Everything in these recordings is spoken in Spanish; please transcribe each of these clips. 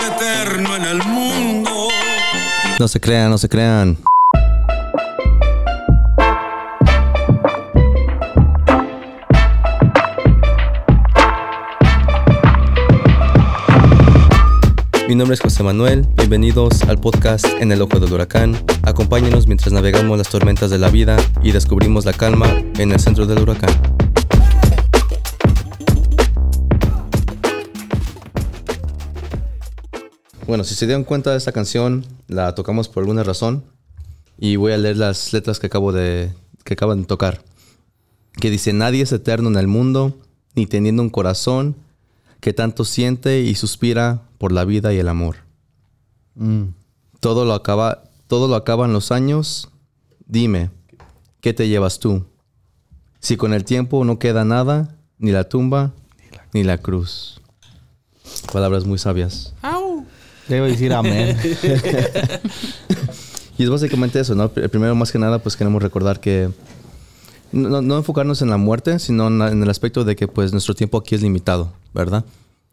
Eterno en el mundo. No se crean, no se crean. Mi nombre es José Manuel, bienvenidos al podcast En el Ojo del Huracán. Acompáñenos mientras navegamos las tormentas de la vida y descubrimos la calma en el centro del huracán. Bueno, si se dieron cuenta de esta canción, la tocamos por alguna razón y voy a leer las letras que acabo de que acaban de tocar. Que dice, "Nadie es eterno en el mundo, ni teniendo un corazón que tanto siente y suspira por la vida y el amor. Todo lo acaba, todo lo acaban los años. Dime, ¿qué te llevas tú? Si con el tiempo no queda nada, ni la tumba, ni la cruz. Palabras muy sabias. Debo decir amén. Y es básicamente eso, ¿no? Pr- Primero, más que nada, pues queremos recordar que no, no enfocarnos en la muerte, sino en, el aspecto de que pues nuestro tiempo aquí es limitado, ¿verdad?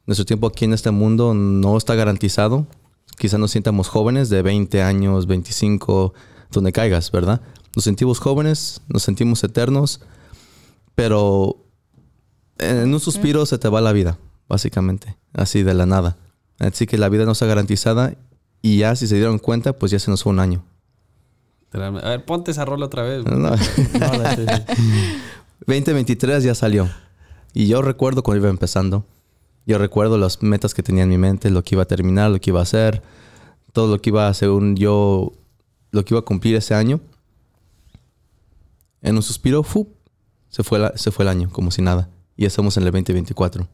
Nuestro tiempo aquí en este mundo no está garantizado. Quizás nos sientamos jóvenes de 20 años, 25, donde caigas, ¿verdad? Nos sentimos jóvenes, nos sentimos eternos, pero en un suspiro se te va la vida, básicamente, así de la nada. Así que la vida no está garantizada y ya si se dieron cuenta, pues ya se nos fue un año. A ver, ponte esa rola otra vez. No. No, no, sí, sí. 2023 ya salió. Y yo recuerdo cuando iba empezando. Yo recuerdo las metas que tenía en mi mente, lo que iba a terminar, lo que iba a hacer, todo lo que iba, según yo, lo que iba a cumplir ese año. En un suspiro, ¡fu! se fue, la- se fue el año, como si nada. Y estamos en el 2024.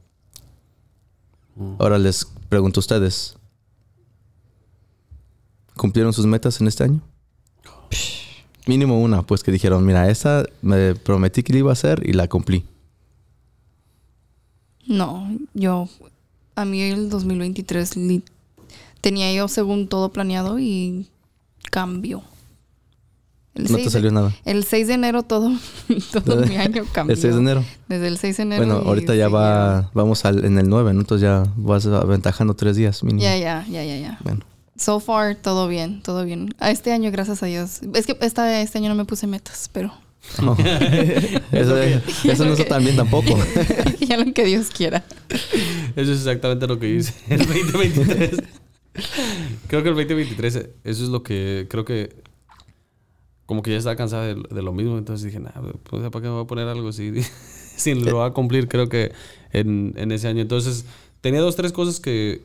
Ahora les pregunto a ustedes. ¿Cumplieron sus metas en este año? Mínimo una, pues que dijeron, mira, esa me prometí que la iba a hacer y la cumplí. No, yo, a mí el 2023 li- tenía yo según todo planeado y cambió. El No te 6 de- salió nada. El 6 de enero todo, todo mi año cambió. El 6 de enero. Desde el 6 de enero. Bueno, ahorita ya va, vamos al, en el 9, ¿no? Entonces ya vas aventajando tres días mínimo. Ya, ya, ya, ya, ya. Bueno. So far, todo bien, todo bien. A este año, gracias a Dios. Es que esta, este año no me puse metas, pero No. eso, eso no está tan bien tampoco. ya lo que Dios quiera. Eso es exactamente lo que hice el 2023. creo que el 2023, eso es lo que creo que como que ya estaba cansada de, de lo mismo. Entonces dije, nah, pues, ¿para qué me voy a poner algo si, si lo voy a cumplir? Creo que en, en ese año. Entonces tenía dos, tres cosas que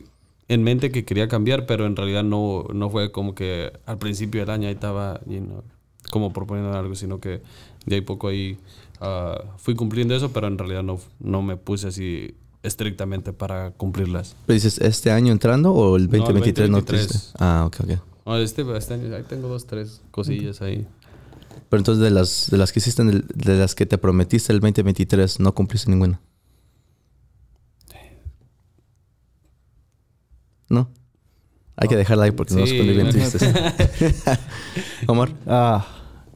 en mente que quería cambiar, pero en realidad no, no fue como que al principio del año ahí estaba you know, como proponiendo algo, sino que de ahí poco ahí ah, fui cumpliendo eso, pero en realidad no, no me puse así estrictamente para cumplirlas. ¿Pero dices este año entrando o el No, el 2023 no, 2023. triste? Ah, ok, ok. No, este, este año ahí tengo dos, tres cosillas ahí. Pero entonces de las, de las que hiciste, en el- de las que te prometiste el 2023, no cumpliste ninguna. ¿No? Hay que dejarla ahí porque nos Sí. pone bien tristes. Omar. Ah,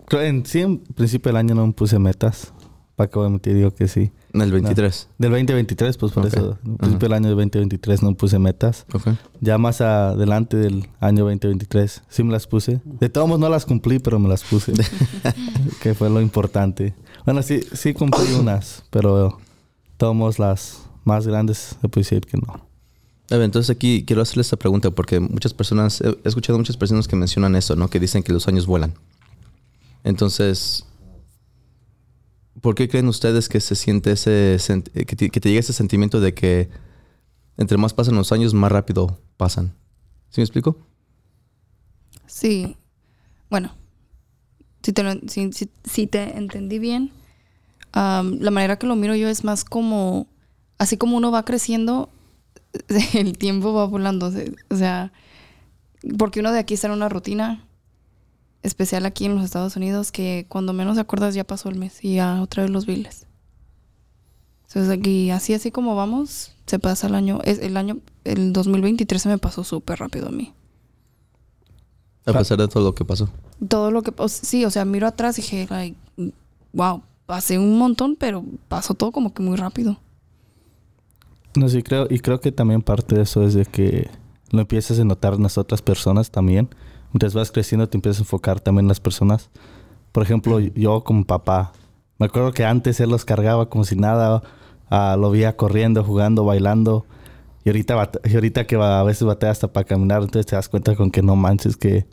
creo en sí, en principio del año no me puse metas. Para a mentir, digo que sí. El 23. Del 2023, pues por Ok. eso. Ajá. principio del año del 2023 no puse metas. Ok. Ya más adelante del año 2023 sí me las puse. De todos modos no las cumplí, pero me las puse. que fue lo importante. Bueno, sí, sí cumplí unas, pero todos las más grandes se puede decir que no. Entonces aquí quiero hacerle esta pregunta porque muchas personas, he he escuchado muchas personas que mencionan eso, ¿no? Que dicen que los años vuelan. Entonces, ¿por qué creen ustedes que se siente ese, que te, que te llega ese sentimiento de que entre más pasan los años, más rápido pasan? ¿Sí me explico? Sí. Bueno, si te, entendí bien, am, la manera que lo miro yo es más como, así como uno va creciendo, el tiempo va volando. O sea, porque uno de aquí está en una rutina especial aquí en los Estados Unidos que cuando menos te acuerdas ya pasó el mes y ya otra vez los biles. Entonces aquí, así así como vamos, se pasa el año, es el año, el 2023 se me pasó súper rápido a mí. A pesar de todo lo que pasó. todo lo que o- sí, o sea, miro atrás y dije, like, wow, pasé un montón, pero pasó todo como que muy rápido. No, sí, creo, y creo que también parte de eso es de que lo empiezas a notar en las otras personas también. Mientras vas creciendo, te empiezas a enfocar también en las personas. Por ejemplo, yo como papá, me acuerdo que antes él los cargaba como si nada, ah, lo veía corriendo, jugando, bailando. Y ahorita, y ahorita que a veces batea hasta para caminar, entonces te das cuenta con que no manches que,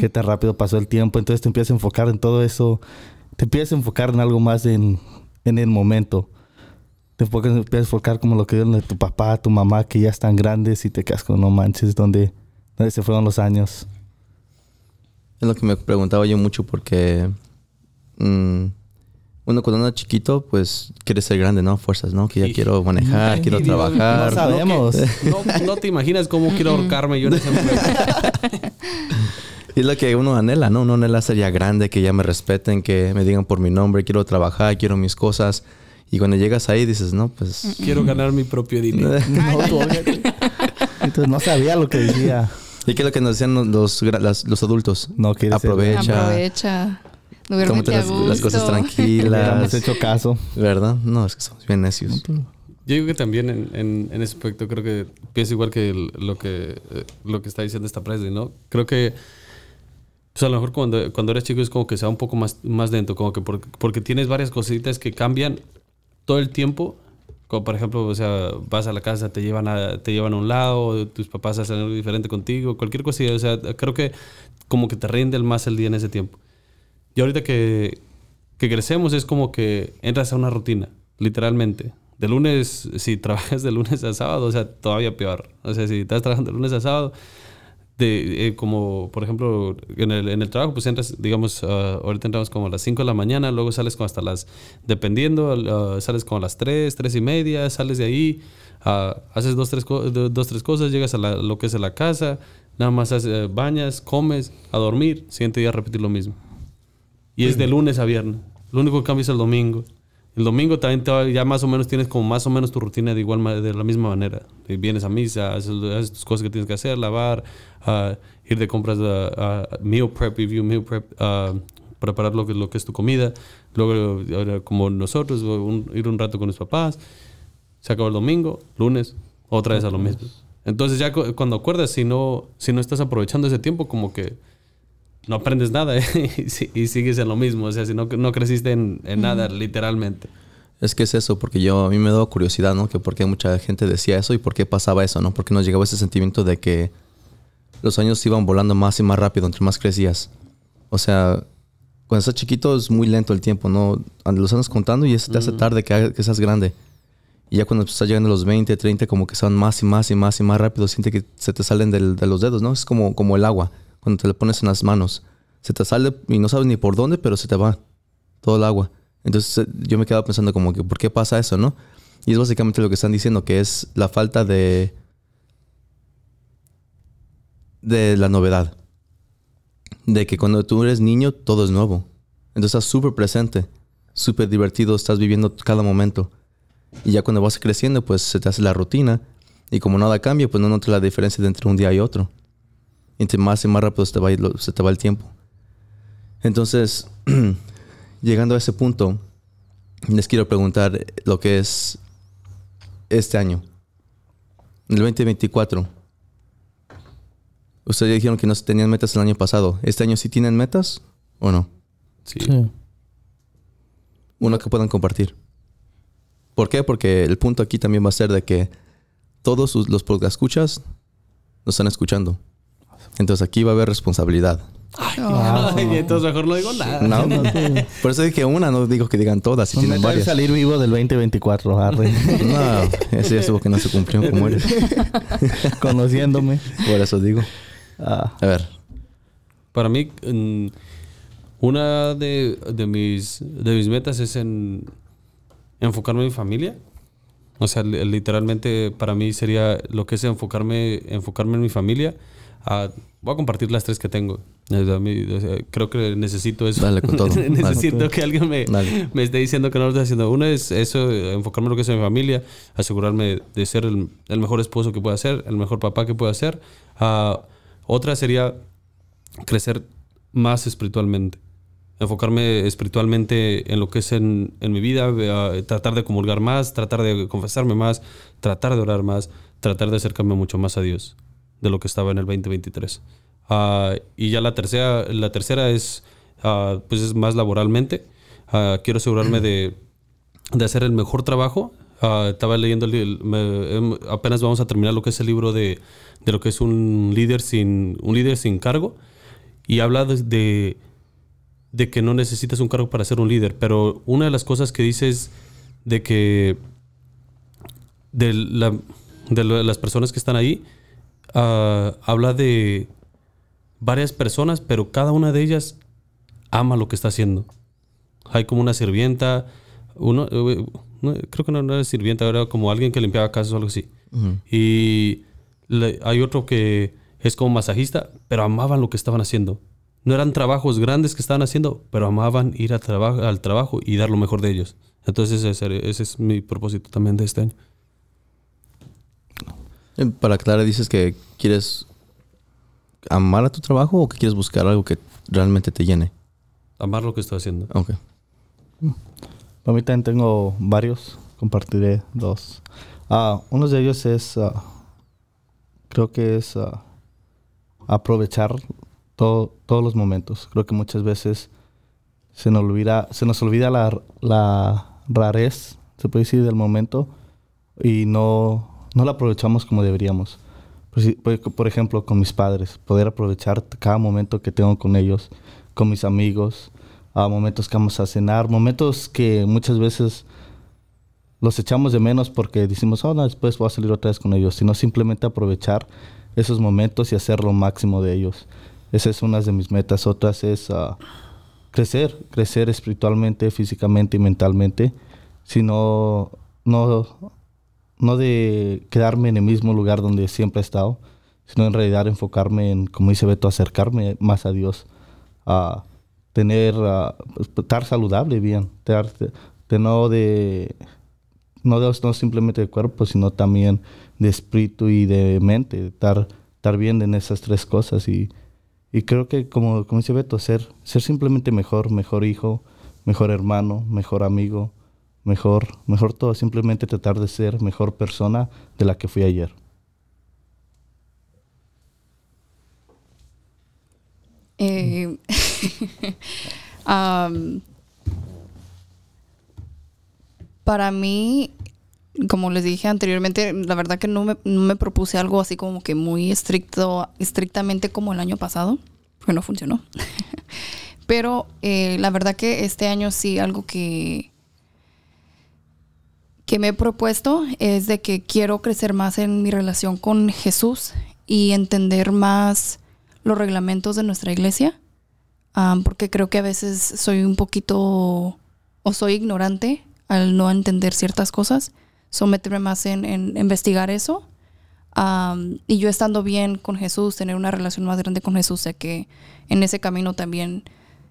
que tan rápido pasó el tiempo. Entonces te empiezas a enfocar en todo eso. Te empiezas a enfocar en algo más en, en el momento. Te empiezas a enfocar como lo que vieron de tu papá, tu mamá, que ya están grandes y te quedas con no manches, ¿dónde, dónde se fueron los años? Es lo que me preguntaba yo mucho porque mm, uno cuando anda chiquito, pues quiere ser grande, ¿no? Fuerzas, ¿no? Que ya Y- quiero manejar, quiero trabajar. No sabemos. No, no te imaginas cómo quiero ahorcarme yo en ese momento. Y es lo que uno anhela, ¿no? Uno anhela ser ya grande, que ya me respeten, que me digan por mi nombre, quiero trabajar, quiero mis cosas. Y cuando llegas ahí dices, no, pues... Quiero ganar mi propio dinero. No. Entonces no sabía lo que decía. ¿Y qué es lo que nos decían los, los, gra- las- los adultos? No ser- Aprovecha. Aprovecha. Tómate Duérmete a las, las cosas. Que tranquilas. hecho caso. ¿Verdad? No, es que somos bien necios. Yo digo que también en, en, en ese aspecto creo que pienso igual que el- lo que eh, lo que está diciendo esta Presley, ¿no? Creo que pues a lo mejor cuando, cuando eres chico es como que se va un poco más, más lento, como que porque, porque tienes varias cositas que cambian todo el tiempo. Por ejemplo, o sea, vas a la casa, te llevan a, te llevan a un lado, tus papás hacen algo diferente contigo, cualquier cosilla. O sea, creo que como que te rinde más el día en ese tiempo. Y ahorita que, que crecemos es como que entras a una rutina, literalmente. De lunes, si trabajas de lunes a sábado, o sea, todavía peor. O sea, si estás trabajando de lunes a sábado, de, eh, como por ejemplo en el, en el trabajo, pues entras, digamos, ah, ahorita entramos como a las 5 de la mañana, luego sales como hasta las, dependiendo, ah, sales como a las 3, 3 y media, sales de ahí, ah, haces dos tres, dos, tres cosas, llegas a la- lo que es a la casa, nada más haces, eh, bañas, comes, a dormir, siguiente día repetir lo mismo. Y es de lunes a viernes. Lo único que cambia es el domingo. El domingo también te ya más o menos tienes como más o menos tu rutina de igual de la misma manera. Vienes a misa, haces, haces tus cosas que tienes que hacer, lavar, ah, ir de compras a, a meal prep, review meal prep, preparar lo que, lo que es tu comida. Luego, como nosotros, un- ir un rato con los papás. Se acaba el domingo, lunes, otra vez a lo mismo. Entonces ya cu- cuando acuerdas, si no, si no estás aprovechando ese tiempo, como que no aprendes nada ¿eh? y, si- y sigues en lo mismo. O sea, si no, no creciste en, en nada, literalmente. Es que es eso, porque yo, a mí me da curiosidad, ¿no? Que por qué mucha gente decía eso y por qué pasaba eso, ¿no? Porque nos llegaba ese sentimiento de que los años iban volando más y más rápido entre más crecías. O sea, cuando estás chiquito es muy lento el tiempo, ¿no? Los años contando y eso te hace tarde que, que seas grande. Y ya cuando estás llegando a los 20, 30, como que son más y más y más y más rápido, siente que se te salen del- de los dedos, ¿no? Es como, como el agua, cuando te lo pones en las manos. Se te sale y no sabes ni por dónde, pero se te va todo el agua. Entonces eh, yo me quedaba pensando como que, ¿por qué pasa eso, no? Y es básicamente lo que están diciendo, que es la falta de... de la novedad. De que cuando tú eres niño, todo es nuevo. Entonces estás súper presente, súper divertido, estás viviendo cada momento. Y ya cuando vas creciendo, pues se te hace la rutina. Y como nada cambia, pues no notas la diferencia de entre un día y otro. Entre más y más rápido se te va, lo- se te va el tiempo. Entonces, llegando a ese punto, les quiero preguntar lo que es este año, el 2024. Ustedes dijeron que no tenían metas el año pasado. ¿Este año sí tienen metas o no? Sí. Sí. Uno que puedan compartir. ¿Por qué? Porque el punto aquí también va a ser de que todos los podcast escuchas nos están escuchando. Entonces aquí va a haber responsabilidad. Ah, Ay, entonces mejor no digo nada. No, por eso dije una, no digo que digan todas, si Nos tienen varias. salir vivo del 2024, arre. No, ese ya estuvo que no se cumplió como eres. Conociéndome. Por eso digo. Ah, A ver, Para mí, una de, de mis, de mis metas es en enfocarme en mi familia. O sea, li- literalmente para mí sería lo que es enfocarme, enfocarme en mi familia. Ah, voy a compartir las tres que tengo. Mí, o sea, creo que necesito eso. Dale con todo. necesito Dale. que alguien me, esté diciendo que no lo estoy haciendo. Una es eso, enfocarme en lo que es mi familia, asegurarme de ser el, el mejor esposo que pueda ser, el mejor papá que pueda ser. Ah, otra sería crecer más espiritualmente. enfocarme espiritualmente en lo que es en, en mi vida, tratar de comulgar más, tratar de confesarme más, tratar de orar más, tratar de acercarme mucho más a Dios de lo que estaba en el 2023. Ah, y ya la tercera, la tercera es, ah, pues es más laboralmente. Ah, quiero asegurarme de, de hacer el mejor trabajo. estaba leyendo, el, em, apenas vamos a terminar lo que es el libro de, de lo que es un líder sin, un líder sin cargo. Y habla de, de, de que no necesitas un cargo para ser un líder. Pero una de las cosas que dice es de que de, las personas que están ahí, ah, habla de varias personas, pero cada una de ellas ama lo que está haciendo. Hay como una sirvienta, uno, eh, no, creo que no, era sirvienta, era como alguien que limpiaba casas o algo así. Y le- hay otro que es como masajista, pero amaban lo que estaban haciendo. No eran trabajos grandes que estaban haciendo, pero amaban ir a traba- al trabajo y dar lo mejor de ellos. Entonces ese, ese es mi propósito también de este año. Eh, Para aclarar, dices que quieres amar a tu trabajo o que quieres buscar algo que realmente te llene. Amar lo que estoy haciendo. Ok. Para mí también tengo varios. Compartiré dos. Ah, uno de ellos es, ah, creo que es ah, aprovechar todo- todos los momentos. Creo que muchas veces se nos olvida, se nos olvida la, la rarez, se puede decir, del momento y no, no la aprovechamos como deberíamos. Pues sí, por, ejemplo, con mis padres, poder aprovechar cada momento que tengo con ellos, con mis amigos, a momentos que vamos a cenar, momentos que muchas veces los echamos de menos porque decimos, oh, no, después voy a salir otra vez con ellos, sino simplemente aprovechar esos momentos y hacer lo máximo de ellos. Esa es una de mis metas. Otras es ah, crecer, crecer espiritualmente, físicamente y mentalmente, sino no, no de quedarme en el mismo lugar donde siempre he estado, sino en realidad enfocarme en, como dice Beto, acercarme más a Dios, a tener, estar saludable bien, estar- de no de no, de- no simplemente de cuerpo, sino también de espíritu y de mente, estar, estar bien en esas tres cosas. Y, y creo que, como, como dice Beto, ser, ser simplemente mejor, mejor hijo, mejor hermano, mejor amigo, mejor, mejor todo, simplemente tratar de ser mejor persona de la que fui ayer. Eh, am, para mí, como les dije anteriormente, la verdad que no me, no me propuse algo así como que muy estricto, estrictamente como el año pasado, porque no funcionó. Pero eh, la verdad que este año sí algo que que me he propuesto es de que quiero crecer más en mi relación con Jesús y entender más los reglamentos de nuestra iglesia, porque creo que a veces soy un poquito o soy ignorante al no entender ciertas cosas, someterme más en, investigar eso. y yo estando bien con Jesús, tener una relación más grande con Jesús, sé que en ese camino también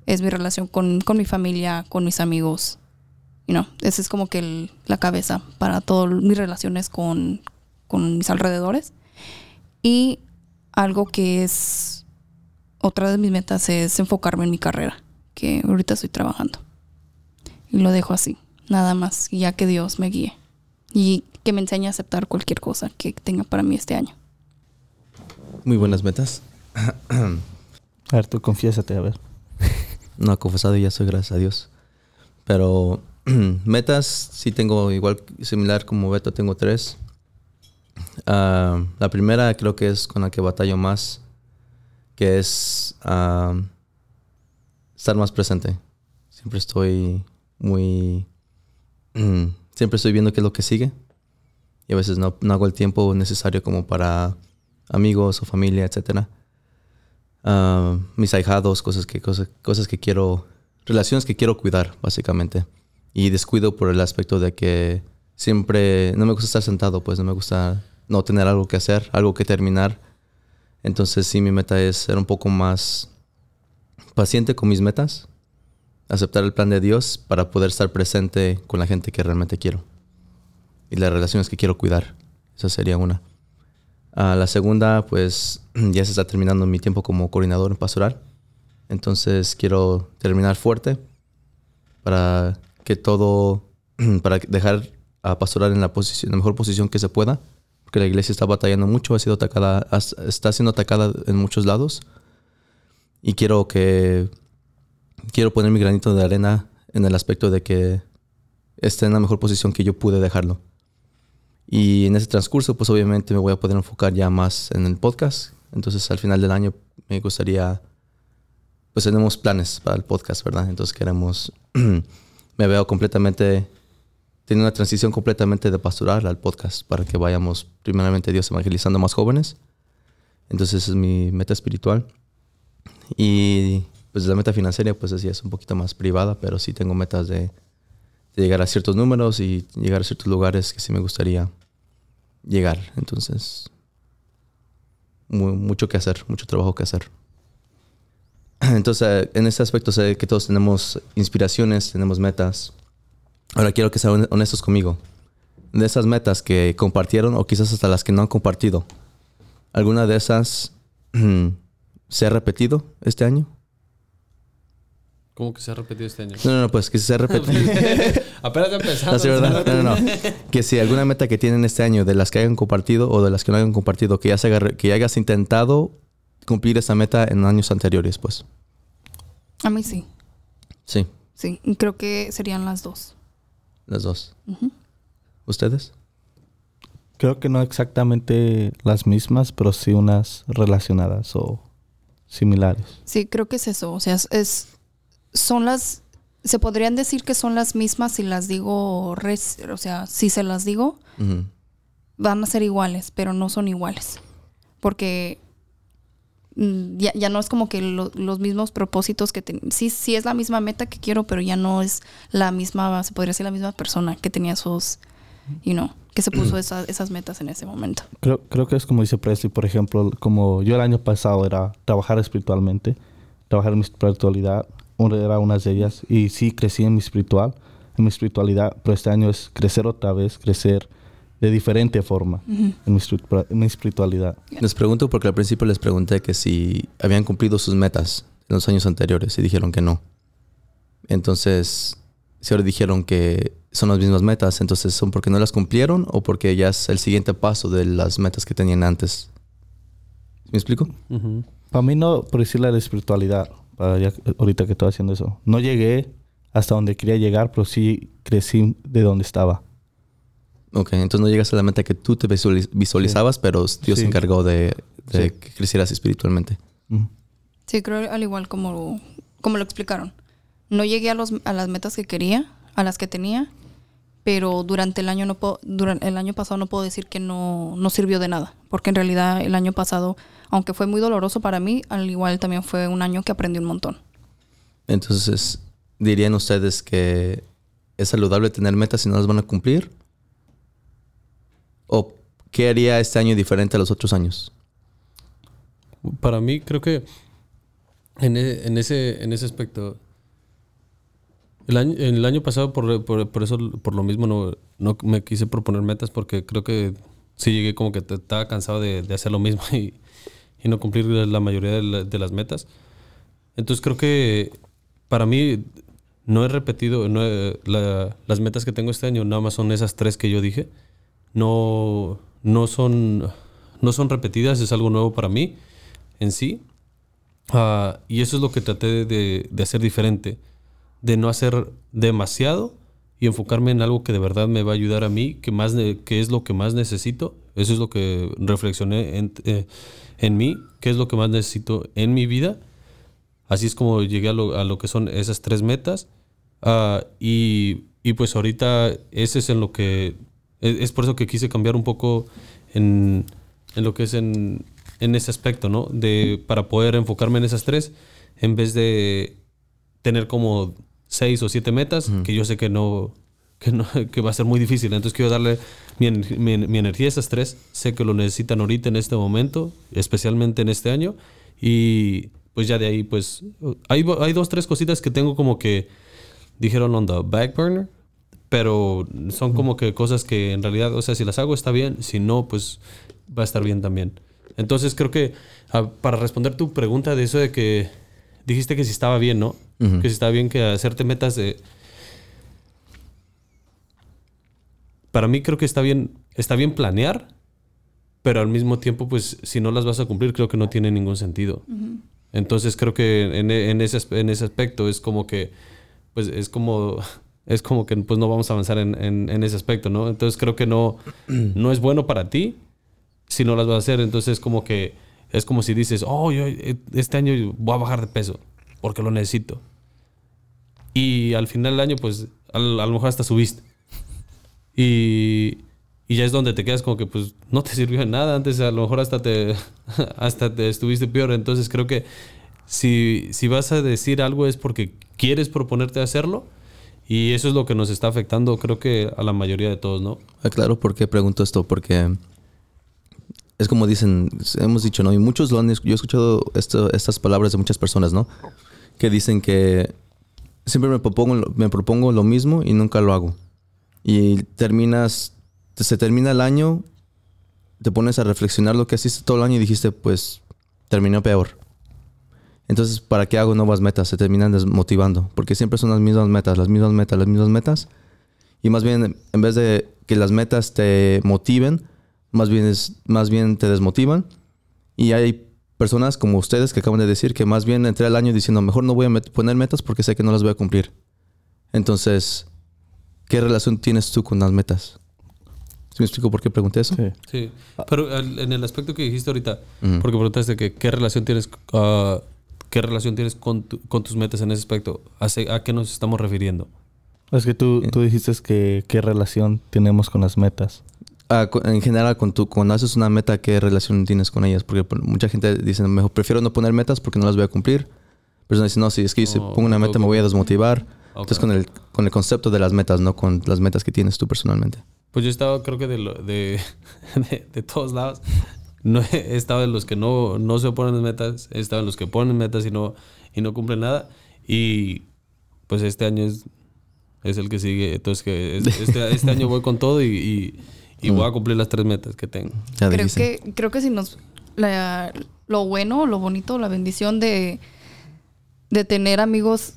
es mi relación con mi familia, con mis amigos. You know, esa es como que el- la cabeza para todas mis relaciones con, con mis alrededores. Y algo que es otra de mis metas es enfocarme en mi carrera, que ahorita estoy trabajando. Y lo dejo así, nada más, y ya que Dios me guíe. Y que me enseñe a aceptar cualquier cosa que tenga para mí este año. Muy buenas metas. A ver, tú confiésate, a ver. No, confesado ya soy, gracias a Dios. Pero metas sí tengo igual, similar como Beto, tengo tres. Ah, la primera creo que es con la que batallo más, que es ah, estar más presente. Siempre estoy muy... siempre estoy viendo qué es lo que sigue. Y a veces no, no hago el tiempo necesario como para amigos o familia, etcétera. Ah, mis ahijados, cosas que, cosas, cosas que quiero, relaciones que quiero cuidar, básicamente. Y descuido por el aspecto de que siempre, no me gusta estar sentado, pues no me gusta no tener algo que hacer, algo que terminar. Entonces sí, mi meta es ser un poco más paciente con mis metas, aceptar el plan de Dios para poder estar presente con la gente que realmente quiero y las relaciones que quiero cuidar. Esa sería una. Ah, la segunda, pues ya se está terminando mi tiempo como coordinador en pastoral. Entonces quiero terminar fuerte para que todo, para dejar a pastorar en la, posición, la mejor posición que se pueda, porque la iglesia está batallando mucho, ha sido atacada, está siendo atacada en muchos lados. Y quiero que, quiero poner mi granito de arena en el aspecto de que esté en la mejor posición que yo pude dejarlo. Y en ese transcurso, pues obviamente me voy a poder enfocar ya más en el podcast. Entonces al final del año me gustaría, pues tenemos planes para el podcast, ¿verdad? Entonces queremos, me veo completamente, tiene una transición completamente de pastoral al podcast para que vayamos primeramente Dios evangelizando más jóvenes. Entonces es mi meta espiritual. Y pues la meta financiera, pues así es un poquito más privada, pero sí tengo metas de, llegar a ciertos números y llegar a ciertos lugares que sí me gustaría llegar. Entonces, mu- mucho que hacer, mucho trabajo que hacer. Entonces, eh, en ese aspecto sé que todos tenemos inspiraciones, tenemos metas. Ahora quiero que sean honestos conmigo. De esas metas que compartieron o quizás hasta las que no han compartido, ¿alguna de esas se ha repetido este año? ¿Cómo que se ha repetido este año? No, no, no, pues que se ha repetido. Apenas empezando. No, sí, ¿verdad? No, no, no. Que si alguna meta que tienen este año, de las que hayan compartido o de las que no hayan compartido, que ya se que ya hayas intentado cumplir esa meta en años anteriores, pues. A mí sí. Sí, Sí. Y creo que serían las dos. las dos. ¿Ustedes? Creo que no exactamente las mismas, pero sí unas relacionadas o similares. Sí, creo que es eso. O sea, es, son las, se podrían decir que son las mismas si las digo, res- o sea, si se las digo, van a ser iguales, pero no son iguales. Porque ya, ya no es como que lo- los mismos propósitos que ten- sí, sí es la misma meta que quiero, pero ya no es la misma, se podría decir la misma persona que tenía esos, you know, que se puso esa- esas metas en ese momento. Creo, creo que es como dice Presley, por ejemplo, como yo el año pasado era trabajar espiritualmente, trabajar en mi espiritualidad, una era una de ellas, y sí crecí en mi espiritual, en mi espiritualidad, pero este año es crecer otra vez, crecer de diferente forma en, mi espiritua- en mi espiritualidad. Les pregunto porque al principio les pregunté que si habían cumplido sus metas en los años anteriores y dijeron que no. Entonces, si ahora dijeron que son las mismas metas, entonces son porque no las cumplieron o porque ya es el siguiente paso de las metas que tenían antes. ¿Me explico? Para mí no, por decirle la espiritualidad, para ya, ahorita que estoy haciendo eso, no llegué hasta donde quería llegar, pero sí crecí de donde estaba. Ok, entonces no llegas a la meta que tú te visualiz- visualizabas, pero Dios se encargó de, de Sí. que crecieras espiritualmente. Sí, creo al igual como, como lo explicaron. No llegué a, los, a las metas que quería, a las que tenía, pero durante el año no puedo, durante el año pasado no puedo decir que no, no sirvió de nada, porque en realidad el año pasado, aunque fue muy doloroso para mí, al igual también fue un año que aprendí un montón. Entonces, ¿dirían ustedes que es saludable tener metas si no las van a cumplir? ¿O qué haría este año diferente a los otros años? Para mí, creo que en, e- en ese, en ese aspecto, el año, el año pasado, por, por, por eso, por lo mismo, no, no me quise proponer metas porque creo que sí llegué como que estaba cansado de, de hacer lo mismo y, y no cumplir la mayoría de, la- de las metas. Entonces creo que para mí no he repetido no he- la- las metas que tengo este año, nada más son esas tres que yo dije. No, no, son, no son repetidas, es algo nuevo para mí en sí. Ah, y eso es lo que traté de, de hacer diferente, de no hacer demasiado y enfocarme en algo que de verdad me va a ayudar a mí, que, más que es lo que más necesito. Eso es lo que reflexioné en, eh, en mí, qué es lo que más necesito en mi vida. Así es como llegué a lo, a lo que son esas tres metas. Ah, y, y pues ahorita ese es en lo que... Es, es por eso que quise cambiar un poco en, en lo que es en, en ese aspecto, ¿no? De, para poder enfocarme en esas tres, en vez de tener como seis o siete metas, que yo sé que no, que no, que va a ser muy difícil. Entonces quiero darle mi, mi energía a esas tres. Sé que lo necesitan ahorita en este momento, especialmente en este año. Y pues ya de ahí, pues, hay, hay dos, tres cositas que tengo como que dijeron on the back burner. Pero son como que cosas que en realidad, o sea, si las hago está bien, si no, pues va a estar bien también. Entonces creo que ah, para responder tu pregunta de eso de que dijiste que si estaba bien, ¿no? Ujú. Que si estaba bien que hacerte metas de... Para mí creo que está bien, está bien planear, pero al mismo tiempo, pues si no las vas a cumplir, creo que no tiene ningún sentido. Entonces creo que en, en ese, en ese aspecto es como que, pues es como, es como que pues no vamos a avanzar en, en- en ese aspecto, ¿no? Entonces creo que no, no es bueno para ti si no las vas a hacer. Entonces como que es como si dices, oh, yo eh, este año voy a bajar de peso porque lo necesito. Y al final del año, pues a lo mejor hasta subiste. Y, y ya es donde te quedas como que pues no te sirvió de nada. Antes a lo mejor hasta te, hasta te estuviste peor. Entonces creo que si, si vas a decir algo es porque quieres proponerte hacerlo. Y eso es lo que nos está afectando, creo que a la mayoría de todos, ¿no? Ah, claro, ¿por qué pregunto esto? Porque es como dicen, hemos dicho, ¿no? Y muchos lo han, yo he escuchado estas palabras de muchas personas, ¿no? Que dicen que siempre me propongo, me propongo lo mismo y nunca lo hago. Y terminas, se termina el año, te pones a reflexionar lo que hiciste todo el año y dijiste, pues, terminó peor. Entonces, ¿para qué hago nuevas metas? Se terminan desmotivando, porque siempre son las mismas metas, las mismas metas, las mismas metas. Y más bien, en vez de que las metas te motiven, más bien, es, más bien te desmotivan. Y hay personas como ustedes que acaban de decir que más bien entré al año diciendo, mejor no voy a met- poner metas porque sé que no las voy a cumplir. Entonces, ¿qué relación tienes tú con las metas? ¿Sí me explico por qué pregunté eso? Sí. Sí, pero en el aspecto que dijiste ahorita, Ujú. porque preguntaste que qué relación tienes, ah, qué relación tienes con, tu- con tus metas en ese aspecto, ¿A, se- a qué nos estamos refiriendo? Es que tú, tú dijiste que qué relación tenemos con las metas. Ah, en general, con tu, cuando haces una meta, ¿qué relación tienes con ellas? Porque por- mucha gente dice, mejor prefiero no poner metas porque no las voy a cumplir. Personas dicen, no, si es que si Oh, pongo una meta ok. me voy a desmotivar. Ok. Entonces, con el, con el concepto de las metas, no con las metas que tienes tú personalmente. Pues yo he estado, creo que de, lo- de, de, de todos lados. No he, estado en los que no, no se ponen metas, he estado en los que ponen metas y no, y no cumplen nada. Y pues este año es, es el que sigue. Entonces, que es- este, este año voy con todo y, y, y voy a cumplir las tres metas que tengo. Ya creo que creo que si nos la- lo bueno lo bonito la bendición de de tener amigos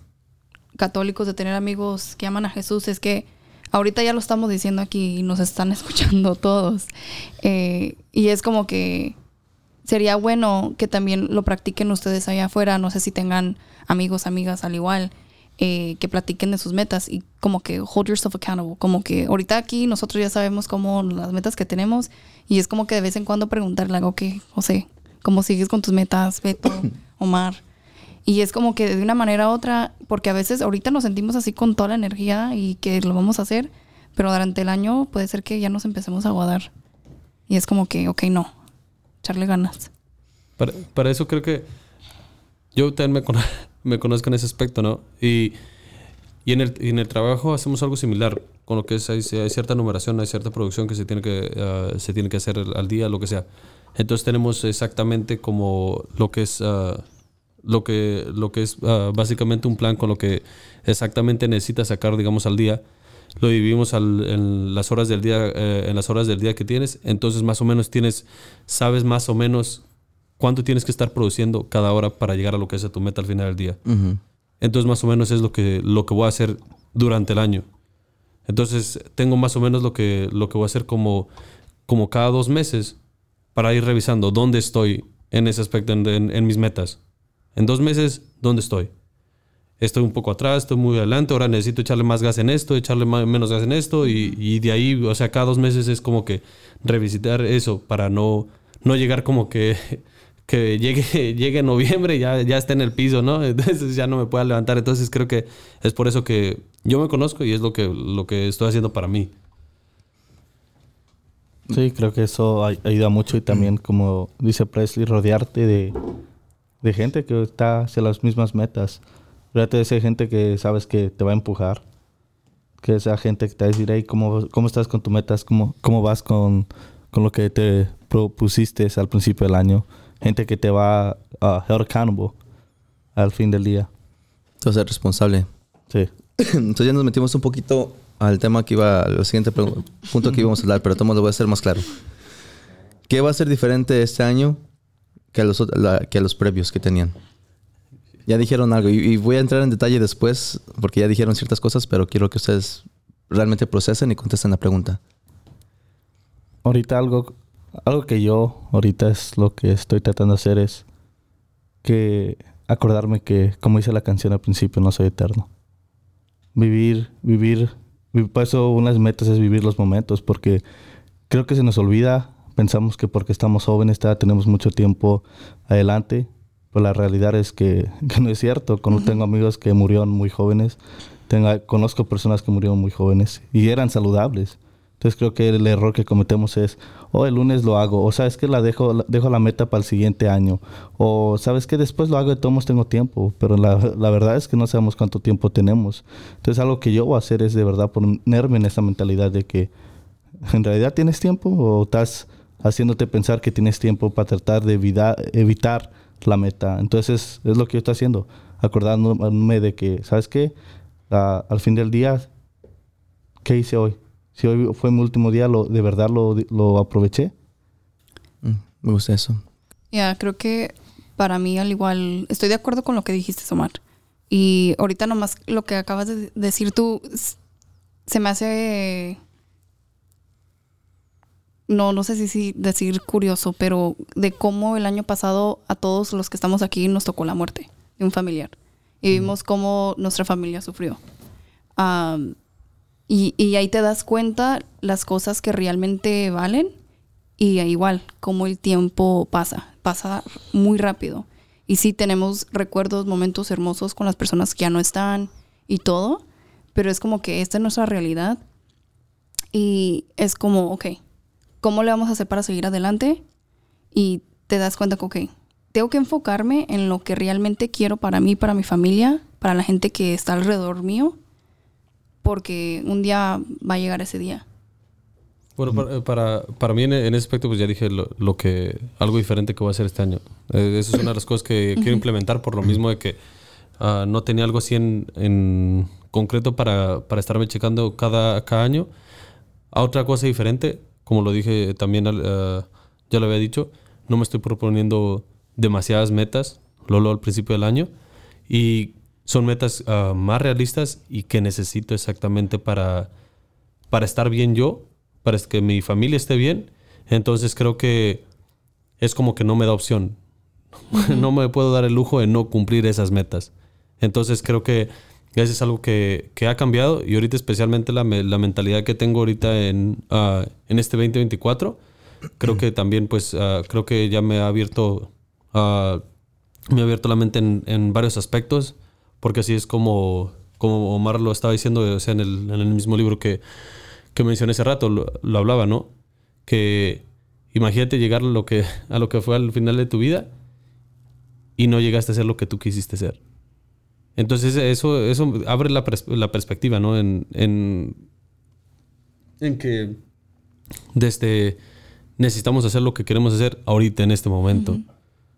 católicos de tener amigos que aman a Jesús es que ahorita ya lo estamos diciendo aquí y nos están escuchando todos Eh, y es como que sería bueno que también lo practiquen ustedes allá afuera no sé si tengan amigos amigas al igual eh, que platiquen de sus metas y como que hold yourself accountable como que ahorita aquí nosotros ya sabemos cómo las metas que tenemos y es como que de vez en cuando preguntarle algo que, sea, ¿cómo sigues con tus metas, Beto, Omar? Y es como que de una manera u otra, porque a veces ahorita nos sentimos así con toda la energía y que lo vamos a hacer, pero durante el año puede ser que ya nos empecemos a aguadar. Y es como que, ok, no, echarle ganas. Para, para eso creo que yo también me, cono- me conozco en ese aspecto, ¿no? Y, y en, el, en el trabajo hacemos algo similar, con lo que es, hay, hay cierta numeración, hay cierta producción que se tiene que, ah, se tiene que hacer al- al día, lo que sea. Entonces tenemos exactamente como lo que es, ah, lo que, lo que es ah, básicamente un plan con lo que exactamente necesitas sacar, digamos, al día. Lo dividimos al- en las horas del día, eh, en las horas del día que tienes. Entonces más o menos tienes, sabes más o menos cuánto tienes que estar produciendo cada hora para llegar a lo que es a tu meta al final del día. Entonces, más o menos es lo que, lo que voy a hacer durante el año. Entonces, tengo más o menos lo que, lo que voy a hacer como, como cada dos meses para ir revisando dónde estoy en ese aspecto, en, en- en mis metas. En dos meses, ¿dónde estoy? Estoy un poco atrás, estoy muy adelante, ahora necesito echarle más gas en esto, echarle ma- menos gas en esto, y, de ahí, o sea, cada dos meses es como que revisitar eso para no, no llegar como que, que llegue, llegue noviembre y ya, ya esté en el piso, ¿no? Entonces ya no me pueda levantar. Entonces creo que es por eso que yo me conozco y es lo que, lo que estoy haciendo para mí. Sí, creo que eso ay- ayuda mucho y también, como dice Presley, rodearte de, de gente que está hacia las mismas metas. Rodearte de esa gente que sabes que te va a empujar. Que esa gente que te va a decir, hey, ¿cómo, cómo estás con tus metas? ¿Cómo, cómo vas con, con lo que te propusiste al principio del año? Gente que te va a held accountable al fin del día. Entonces, responsable. Sí. Entonces ya nos metimos un poquito al tema que iba, al siguiente punto que íbamos a hablar, pero tomo lo voy a hacer más claro. ¿Qué va a ser diferente este año que a los, la- que los previos que tenían? Ya dijeron algo y, voy a entrar en detalle después porque ya dijeron ciertas cosas, pero quiero que ustedes realmente procesen y contesten la pregunta. Ahorita algo, algo que yo ahorita es lo que estoy tratando de hacer es que acordarme que, como dice la canción al principio, no soy eterno. Vivir, vivir, vi- por eso unas metas es vivir los momentos, porque creo que se nos olvida, pensamos que porque estamos jóvenes todavía tenemos mucho tiempo adelante, pero la realidad es que, que no es cierto. Cuando tengo amigos que murieron muy jóvenes, tengo, conozco personas que murieron muy jóvenes y eran saludables. Entonces creo que el error que cometemos es, oh, el lunes lo hago, o sabes que la dejo, la- dejo la meta para el siguiente año, o sabes que después lo hago de todos tengo tiempo, pero la, la verdad es que no sabemos cuánto tiempo tenemos. Entonces algo que yo voy a hacer es de verdad ponerme en esa mentalidad de que en realidad tienes tiempo o estás haciéndote pensar que tienes tiempo para tratar de evita- evitar la meta. Entonces es lo que yo estoy haciendo, acordándome de que, ¿sabes qué? Ah, al fin del día, ¿qué hice hoy? Si hoy fue mi último día, lo, ¿de verdad lo, lo aproveché? Mm, me gusta eso. Ya, creo que para mí al igual, estoy de acuerdo con lo que dijiste, Omar. Y ahorita nomás lo que acabas de decir tú, se me hace, no, no sé si, si decir curioso, pero de cómo el año pasado a todos los que estamos aquí nos tocó la muerte de un familiar. Y vimos cómo nuestra familia sufrió. Y, y ahí te das cuenta las cosas que realmente valen y igual, como el tiempo pasa, pasa muy rápido. Y sí tenemos recuerdos, momentos hermosos con las personas que ya no están y todo, pero es como que esta es nuestra realidad y es como, ok, ¿cómo le vamos a hacer para seguir adelante? Y te das cuenta que, ok, tengo que enfocarme en lo que realmente quiero para mí, para mi familia, para la gente que está alrededor mío, porque un día va a llegar ese día. Bueno, para, para, para mí en, en ese aspecto, pues ya dije lo, lo que algo diferente que voy a hacer este año. Eh, eso es una de las cosas que quiero implementar por lo mismo de que ah, no tenía algo así en, en concreto para, para estarme checando cada, cada año. A otra cosa diferente, como lo dije también, ah, ya lo había dicho, no me estoy proponiendo demasiadas metas, Lolo al principio del año, y son metas ah, más realistas y que necesito exactamente para, para estar bien yo, para que mi familia esté bien. Entonces creo que es como que no me da opción. no me puedo dar el lujo de no cumplir esas metas. Entonces creo que eso es algo que, que ha cambiado y ahorita especialmente la, la mentalidad que tengo ahorita en, ah, en este 2024, creo que también pues ah, creo que ya me ha abierto, ah, me ha abierto la mente en, en varios aspectos, porque así es como, como Omar lo estaba diciendo, o sea, en el, mismo libro que, que mencioné hace rato, lo, hablaba, ¿no? Que imagínate llegar lo que, a lo que fue al final de tu vida y no llegaste a ser lo que tú quisiste ser. Entonces eso, eso abre la, pers- la perspectiva, ¿no? En, en, en que desde necesitamos hacer lo que queremos hacer ahorita en este momento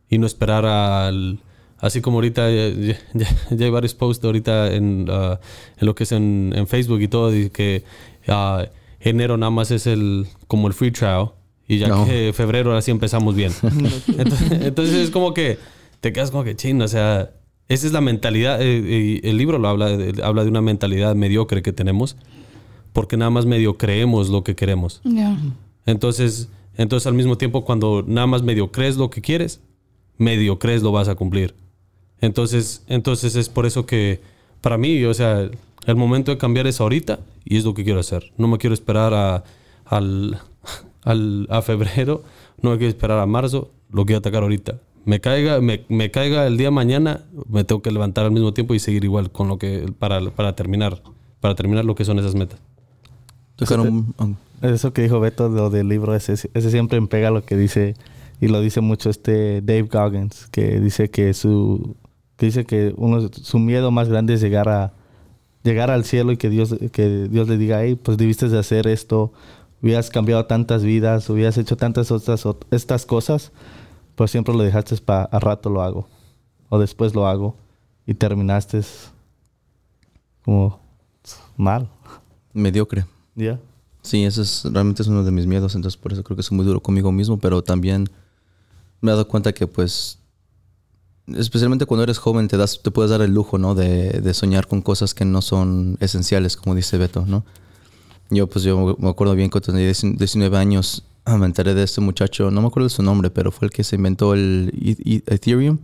y no esperar al así como ahorita ya, ya- hay varios posts ahorita en, ah, en lo que es en, en Facebook y todo y que ah, enero nada más es el como el free trial y ya No. que febrero ahora sí empezamos bien entonces, entonces es como que te quedas como que ching o sea esa es la mentalidad eh, y el libro lo habla de, habla de una mentalidad mediocre que tenemos porque nada más medio creemos lo que queremos entonces, entonces al mismo tiempo, cuando nada más medio crees lo que quieres, medio crees lo vas a cumplir. Entonces, entonces es por eso que para mí, o sea, el momento de cambiar es ahorita y es lo que quiero hacer. No me quiero esperar a, al, al- a febrero, no me quiero esperar a marzo, lo quiero atacar ahorita. Me caiga, me, me caiga el día de mañana, me tengo que levantar al mismo tiempo y seguir igual con lo que para, para terminar, para terminar lo que son esas metas. Un- Eso que dijo Beto, lo del libro, ese, ese siempre me pega lo que dice, y lo dice mucho este Dave Goggins, que dice que su que dice que uno su miedo más grande es llegar a llegar al cielo y que Dios que Dios le diga, hey, pues debiste de hacer esto, hubieras cambiado tantas vidas, hubieras hecho tantas otras ot- estas cosas, pero siempre lo dejaste para a rato lo hago o después lo hago y terminaste como mal, mediocre. ¿ya? Sí, ese es realmente es uno de mis miedos, entonces por eso creo que soy muy duro conmigo mismo, pero también me he dado cuenta que pues especialmente cuando eres joven, te, das, te puedes dar el lujo, ¿no? De, de soñar con cosas que no son esenciales, como dice Beto, ¿no? Yo, pues yo me acuerdo bien cuando tenía 19 años, ah, me enteré de este muchacho, no me acuerdo de su nombre, pero fue el que se inventó el E- E- Ethereum,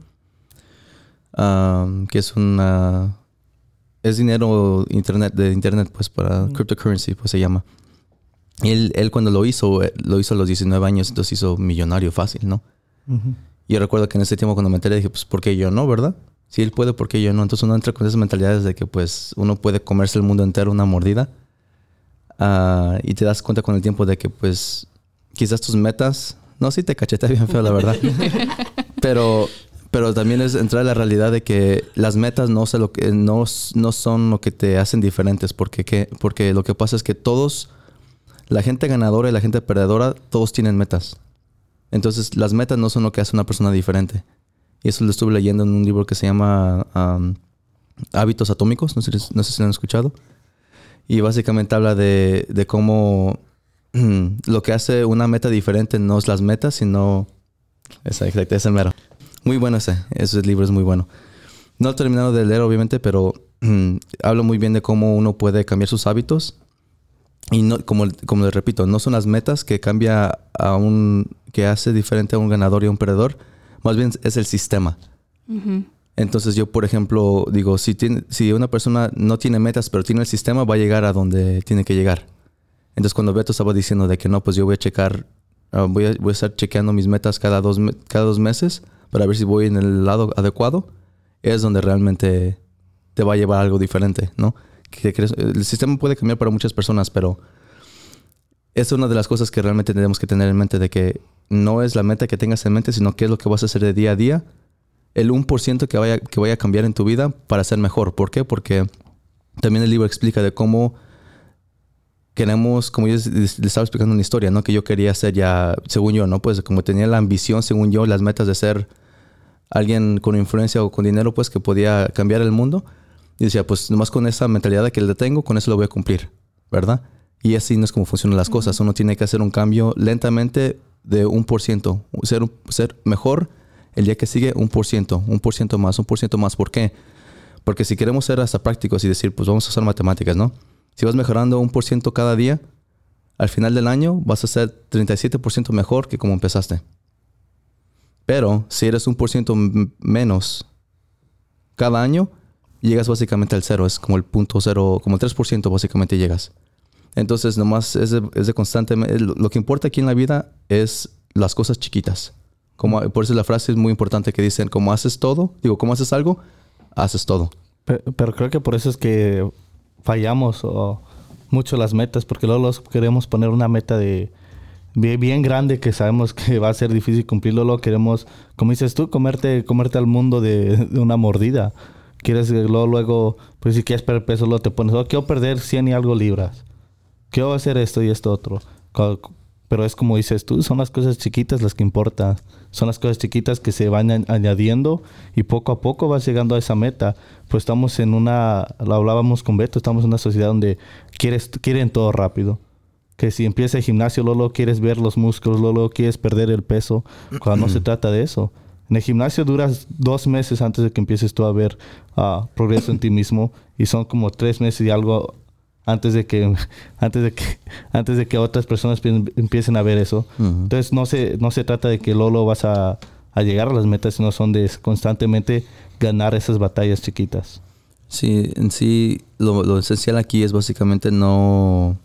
um, que es una... Es dinero internet, de internet, pues para cryptocurrency, pues se llama. Y él, él cuando lo hizo, eh, lo hizo a los 19 años, entonces hizo millonario fácil, ¿no? Y yo recuerdo que en ese tiempo cuando me enteré dije, pues, ¿por qué yo no, verdad? Si él puede, ¿por qué yo no? Entonces uno entra con esas mentalidades de que, pues, uno puede comerse el mundo entero una mordida. Ah, y te das cuenta con el tiempo de que, pues, quizás tus metas... No, sí te cachetea bien feo, la verdad. pero, pero también es entrar a la realidad de que las metas no, lo que, no, no son lo que te hacen diferentes. Porque, ¿qué? porque lo que pasa es que todos... La gente ganadora y la gente perdedora, todos tienen metas. Entonces, las metas no son lo que hace una persona diferente. Y eso lo estuve leyendo en un libro que se llama um, Hábitos Atómicos. No sé, no sé si lo han escuchado. Y básicamente habla de, de cómo lo que hace una meta diferente no es las metas, sino... Esa, exacto, ese mero. Muy bueno ese. Ese libro es muy bueno. No he terminado de leer, obviamente, pero habla muy bien de cómo uno puede cambiar sus hábitos y no, como, como les repito, no son las metas que cambia a un, que hace diferente a un ganador y a un perdedor, más bien es el sistema. Ujú. Entonces yo, por ejemplo, digo, si, tiene, si una persona no tiene metas, pero tiene el sistema, va a llegar a donde tiene que llegar. Entonces cuando Beto estaba diciendo de que no, pues yo voy a checar, ah, voy, a, voy a estar chequeando mis metas cada dos, cada dos meses para ver si voy en el lado adecuado, es donde realmente te va a llevar algo diferente, ¿no? Que el sistema puede cambiar para muchas personas, pero es una de las cosas que realmente tenemos que tener en mente de que no es la meta que tengas en mente, sino qué es lo que vas a hacer de día a día. El 1% que vaya, que vaya a cambiar en tu vida para ser mejor. ¿Por qué? Porque también el libro explica de cómo queremos, como yo les, estaba explicando una historia, ¿no? Que yo quería ser ya, según yo, ¿no? Pues como tenía la ambición, según yo, las metas de ser alguien con influencia o con dinero, pues que podía cambiar el mundo. Y decía, pues nomás con esa mentalidad que le tengo, con eso lo voy a cumplir, ¿verdad? Y así no es como funcionan las cosas. Uno tiene que hacer un cambio lentamente de un por ciento. Ser, ser mejor el día que sigue un por ciento, un por ciento más, un por ciento más. ¿Por qué? Porque si queremos ser hasta prácticos y decir, pues vamos a usar matemáticas, ¿no? Si vas mejorando un por ciento cada día, al final del año vas a ser 37% mejor que como empezaste. Pero si eres un por ciento menos cada año, llegas básicamente al cero. Es como el punto cero, como el 3% básicamente llegas. Entonces, nomás es de, es de constante. Lo que importa aquí en la vida es las cosas chiquitas. Como, por eso la frase es muy importante que dicen, como haces todo, digo, como haces algo, haces todo. Pe- Pero, creo que por eso es que fallamos o mucho las metas, porque luego los queremos poner una meta de bien, grande que sabemos que va a ser difícil cumplirlo. Luego queremos, como dices tú, comerte, comerte al mundo de, una mordida. Quieres luego, luego, pues si quieres perder peso, luego te pones, oh, quiero perder 100 y algo libras. Quiero hacer esto y esto otro. Pero es como dices tú, son las cosas chiquitas las que importan. Son las cosas chiquitas que se van añ- añadiendo y poco a poco vas llegando a esa meta. Pues estamos en una, lo hablábamos con Beto, estamos en una sociedad donde quieres, quieren todo rápido. Que si empieza el gimnasio, luego quieres ver los músculos, luego quieres perder el peso, cuando no se trata de eso. En el gimnasio duras dos meses antes de que empieces tú a ver ah, progreso en ti mismo y son como tres meses y algo antes de que antes de que antes de que otras personas pi- empiecen a ver eso. Entonces no se no se trata de que Lolo vas a, a llegar a las metas, sino son de constantemente ganar esas batallas chiquitas. Sí, en sí, lo, lo esencial aquí es básicamente no.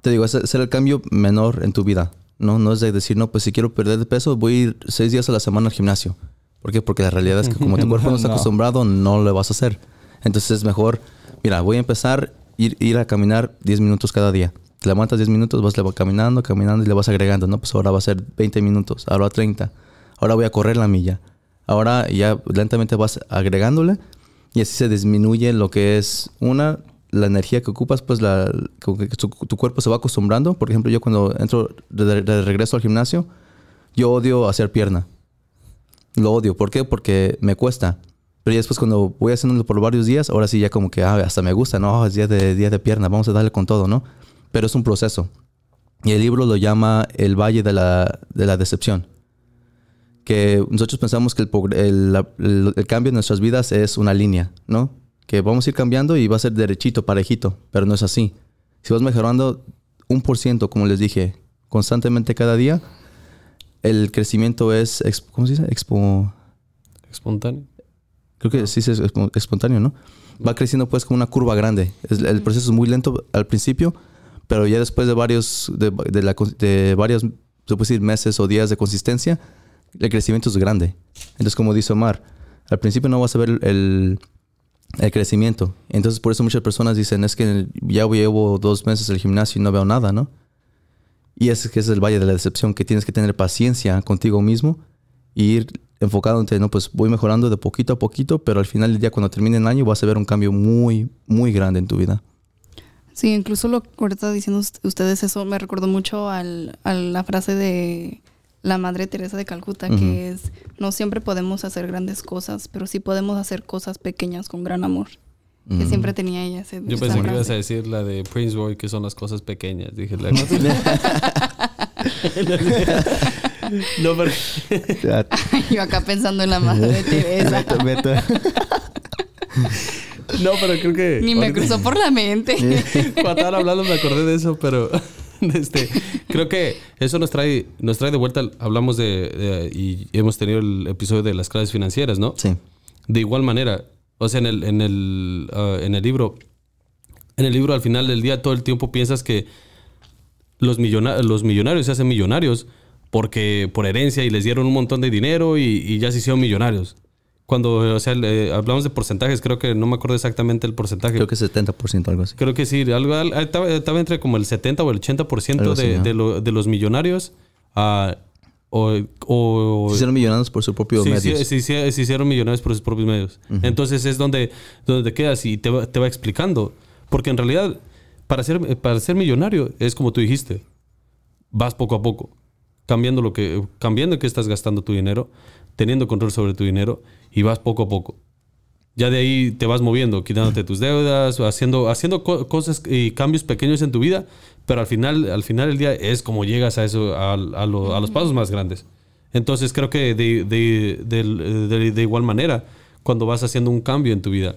Te digo, hacer el cambio menor en tu vida. No, no es de decir, no, pues si quiero perder de peso, voy a ir seis días a la semana al gimnasio. ¿Por qué? Porque la realidad es que como tu cuerpo no está acostumbrado, no lo vas a hacer. Entonces es mejor, mira, voy a empezar ir, a caminar 10 minutos cada día. Te levantas 10 minutos, vas caminando, caminando y le vas agregando, ¿no? Pues ahora va a ser 20 minutos, ahora 30. Ahora voy a correr la milla. Ahora ya lentamente vas agregándole y así se disminuye lo que es una la energía que ocupas pues la tu cuerpo se va acostumbrando por ejemplo yo cuando entro de, de regreso al gimnasio yo odio hacer pierna lo odio ¿por qué? porque me cuesta pero ya después cuando voy haciéndolo por varios días ahora sí ya como que ah, hasta me gusta no es día de día de pierna vamos a darle con todo no pero es un proceso y el libro lo llama el valle de la, de la decepción que nosotros pensamos que el, el- el- el cambio en nuestras vidas es una línea, ¿no? Que vamos a ir cambiando y va a ser derechito, parejito, pero no es así. Si vas mejorando un por ciento, como les dije, constantemente cada día, el crecimiento es, ¿cómo se dice? Expo, Espontáneo. Creo que sí es espontáneo, ¿no? Va creciendo pues como una curva grande. Es- el proceso es muy lento al principio, pero ya después de varios, de, de la de varios, se puede decir, meses o días de consistencia, el crecimiento es grande. Entonces, como dice Omar, al principio no vas a ver el, el crecimiento. Entonces, por eso muchas personas dicen, es que ya llevo dos meses en el gimnasio y no veo nada, ¿no? Y ese que es el valle de la decepción, que tienes que tener paciencia contigo mismo y ir enfocándote, no, pues voy mejorando de poquito a poquito, pero al final del día, cuando termine el año, vas a ver un cambio muy, muy grande en tu vida. Sí, incluso lo que ahorita diciendo ust- ustedes eso me recordó mucho al, a la frase de la Madre Teresa de Calcuta, que es, no siempre podemos hacer grandes cosas, pero sí podemos hacer cosas pequeñas con gran amor. Que Mm. siempre tenía ella ese, Yo pensé que ibas a decir la de Prince Roy, que son las cosas pequeñas. Dije, la No, pero... Yo acá pensando en la Madre Teresa. vete, vete. No, pero creo que... Ni me ahorita- cruzó por la mente. Cuando estaban hablando me acordé de eso, pero este, creo que eso nos trae, nos trae de vuelta, hablamos de, de- y hemos tenido el episodio de las claves financieras, ¿no? Sí. De igual manera, o sea, en el, en el, ah, en el libro, en el libro al final del día todo el tiempo piensas que los, millona- los millonarios se hacen millonarios porque por herencia y les dieron un montón de dinero y, y ya se hicieron millonarios. Cuando, o sea, le- hablamos de porcentajes, creo que no me acuerdo exactamente el porcentaje. Creo que 70%, algo así. Creo que sí, algo, al- estaba, estaba entre como el 70 o el 80% Algo así, de, de, lo- de los millonarios ah, o, o- Se hicieron millonarios por su propio sí, medios. sí, sí, se hicieron millonarios por sus propios medios. Entonces es donde, donde te quedas y te te va explicando. Porque en realidad, para ser, para ser millonario, es como tú dijiste, vas poco a poco, cambiando lo que, cambiando en qué estás gastando tu dinero, teniendo control sobre tu dinero y vas poco a poco. Ya de ahí te vas moviendo, quitándote tus deudas, haciendo, haciendo co- cosas y cambios pequeños en tu vida, pero al final, al final del día es como llegas a eso, a, a lo- a los pasos más grandes. Entonces creo que de, de- del- de- de igual manera, cuando vas haciendo un cambio en tu vida,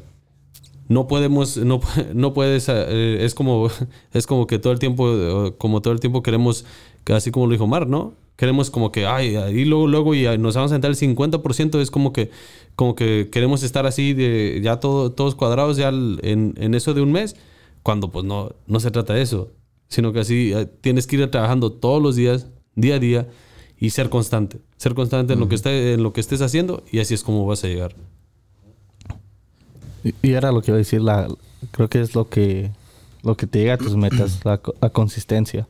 no podemos, no, no puedes, eh, es como, es como que todo el tiempo, eh, como todo el tiempo queremos, que así como lo dijo Mar, ¿no? Queremos como que, ay, y luego, luego, y nos vamos a entrar el 50%, es como que, como que queremos estar así, de ya todo, todos cuadrados ya en, en eso de un mes, cuando pues no, no se trata de eso, sino que así eh, tienes que ir trabajando todos los días, día a día, y ser constante, ser constante en, lo que esté, en lo que estés haciendo, y así es como vas a llegar. Y- Y era lo que iba a decir, la, creo que es lo que, lo que te llega a tus metas, la, co- la consistencia.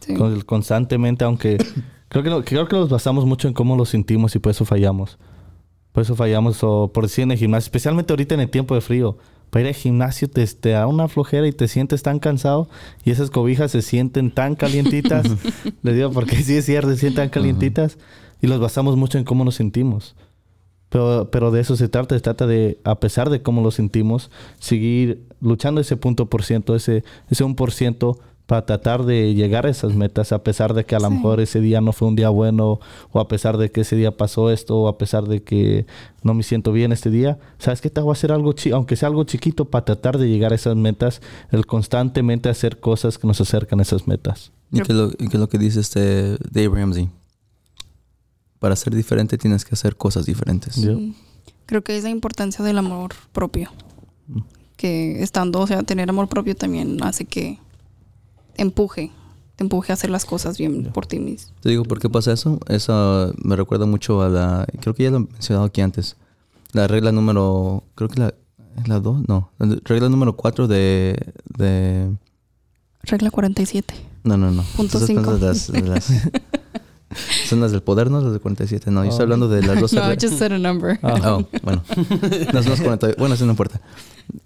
Sí. Con- constantemente, aunque creo que, lo- creo que nos basamos mucho en cómo lo sentimos y por eso fallamos. Por eso fallamos, o por decir en el gimnasio, especialmente ahorita en el tiempo de frío. Para ir al gimnasio te, te da una flojera y te sientes tan cansado y esas cobijas se sienten tan calientitas. Les digo porque sí es cierto, se sienten tan calientitas y los basamos mucho en cómo nos sentimos. Pero, pero de eso se trata, se trata de, a pesar de cómo lo sentimos, seguir luchando ese punto por ciento, ese, ese un por ciento para tratar de llegar a esas metas, a pesar de que a lo Sí. mejor ese día no fue un día bueno, o a pesar de que ese día pasó esto, o a pesar de que no me siento bien este día. ¿Sabes qué? Te voy a hacer algo, chi aunque sea algo chiquito, para tratar de llegar a esas metas, el constantemente hacer cosas que nos acercan a esas metas. ¿Y qué es lo, es lo que dice este Dave Ramsey? Para ser diferente tienes que hacer cosas diferentes. Sí. Creo que es la importancia del amor propio. Que estando, o sea, tener amor propio también hace que empuje, te empuje a hacer las cosas bien por ti mismo. Te digo por qué pasa eso. Eso me recuerda mucho a la. Creo que ya lo he mencionado aquí antes. La regla número. Creo que la. ¿Es la 2? No. La regla número 4 de. de Regla 47. no, no, no. Punto Esas son las- del poder, ¿no? Las de 47. No, yo estoy Oh. hablando de las 12 No, I just said a number. Ah. Oh, bueno. Las dos 40. Bueno, eso no importa.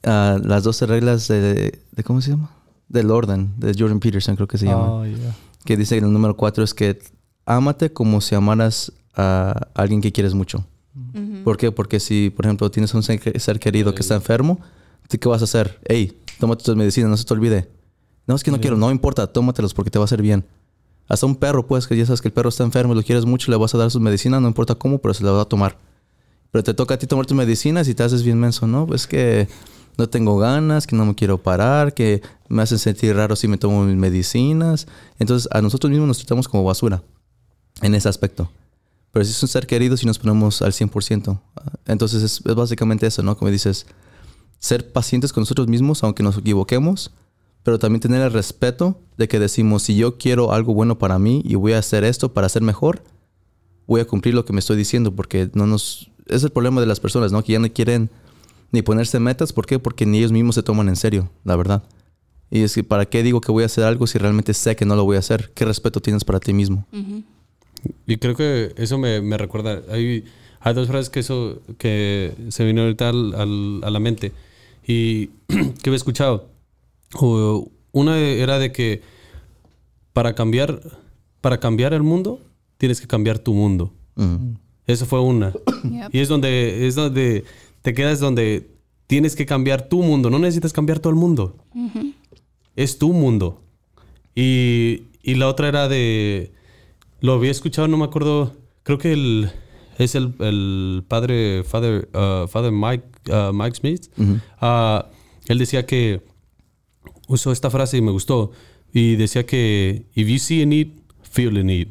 Ah, las 12 reglas de, de. ¿Cómo se llama? Del orden, de Jordan Peterson, creo que se llama. Oh, yeah. que dice que el número cuatro es que ámate como si amaras a alguien que quieres mucho. ¿Por qué? Porque si, por ejemplo, tienes un ser ser querido que está enfermo, ¿tú ¿qué vas a hacer? Hey, tómate tus medicinas, no se te olvide. No, es que no quiero, no importa, tómatelos porque te va a hacer bien. Hasta un perro, pues, que ya sabes que el perro está enfermo, lo quieres mucho, le vas a dar sus medicinas, no importa cómo, pero se la va a tomar. Pero te toca a ti tomar tus medicinas y te haces bien menso, ¿no? Pues que no tengo ganas, que no me quiero parar, que me hacen sentir raro si me tomo mis medicinas. Entonces, a nosotros mismos nos tratamos como basura en ese aspecto. Pero si es un ser querido, si nos ponemos al 100%. Entonces, es, es básicamente eso, ¿no? Como dices, ser pacientes con nosotros mismos, aunque nos equivoquemos, pero también tener el respeto de que decimos, si yo quiero algo bueno para mí y voy a hacer esto para ser mejor, voy a cumplir lo que me estoy diciendo, porque no nos... Es el problema de las personas, ¿no? Que ya no quieren ni ponerse metas. ¿Por qué? Porque ni ellos mismos se toman en serio, la verdad. Y es que, ¿para qué digo que voy a hacer algo si realmente sé que no lo voy a hacer? ¿Qué respeto tienes para ti mismo? Y creo que eso me, me recuerda. Hay, hay dos frases que eso que se vino ahorita a la mente y que he escuchado. Una era de que para cambiar, para cambiar el mundo, tienes que cambiar tu mundo. Eso fue una. Yep. Y es donde, es donde te quedas donde tienes que cambiar tu mundo. No necesitas cambiar todo el mundo. Es tu mundo. Y, y la otra era de... Lo había escuchado, no me acuerdo. Creo que el, es el, el padre, Father, uh, Father Mike, uh, Mike Smith. Uh, él decía que usó esta frase y me gustó. Y decía que if you see a need, feel a need.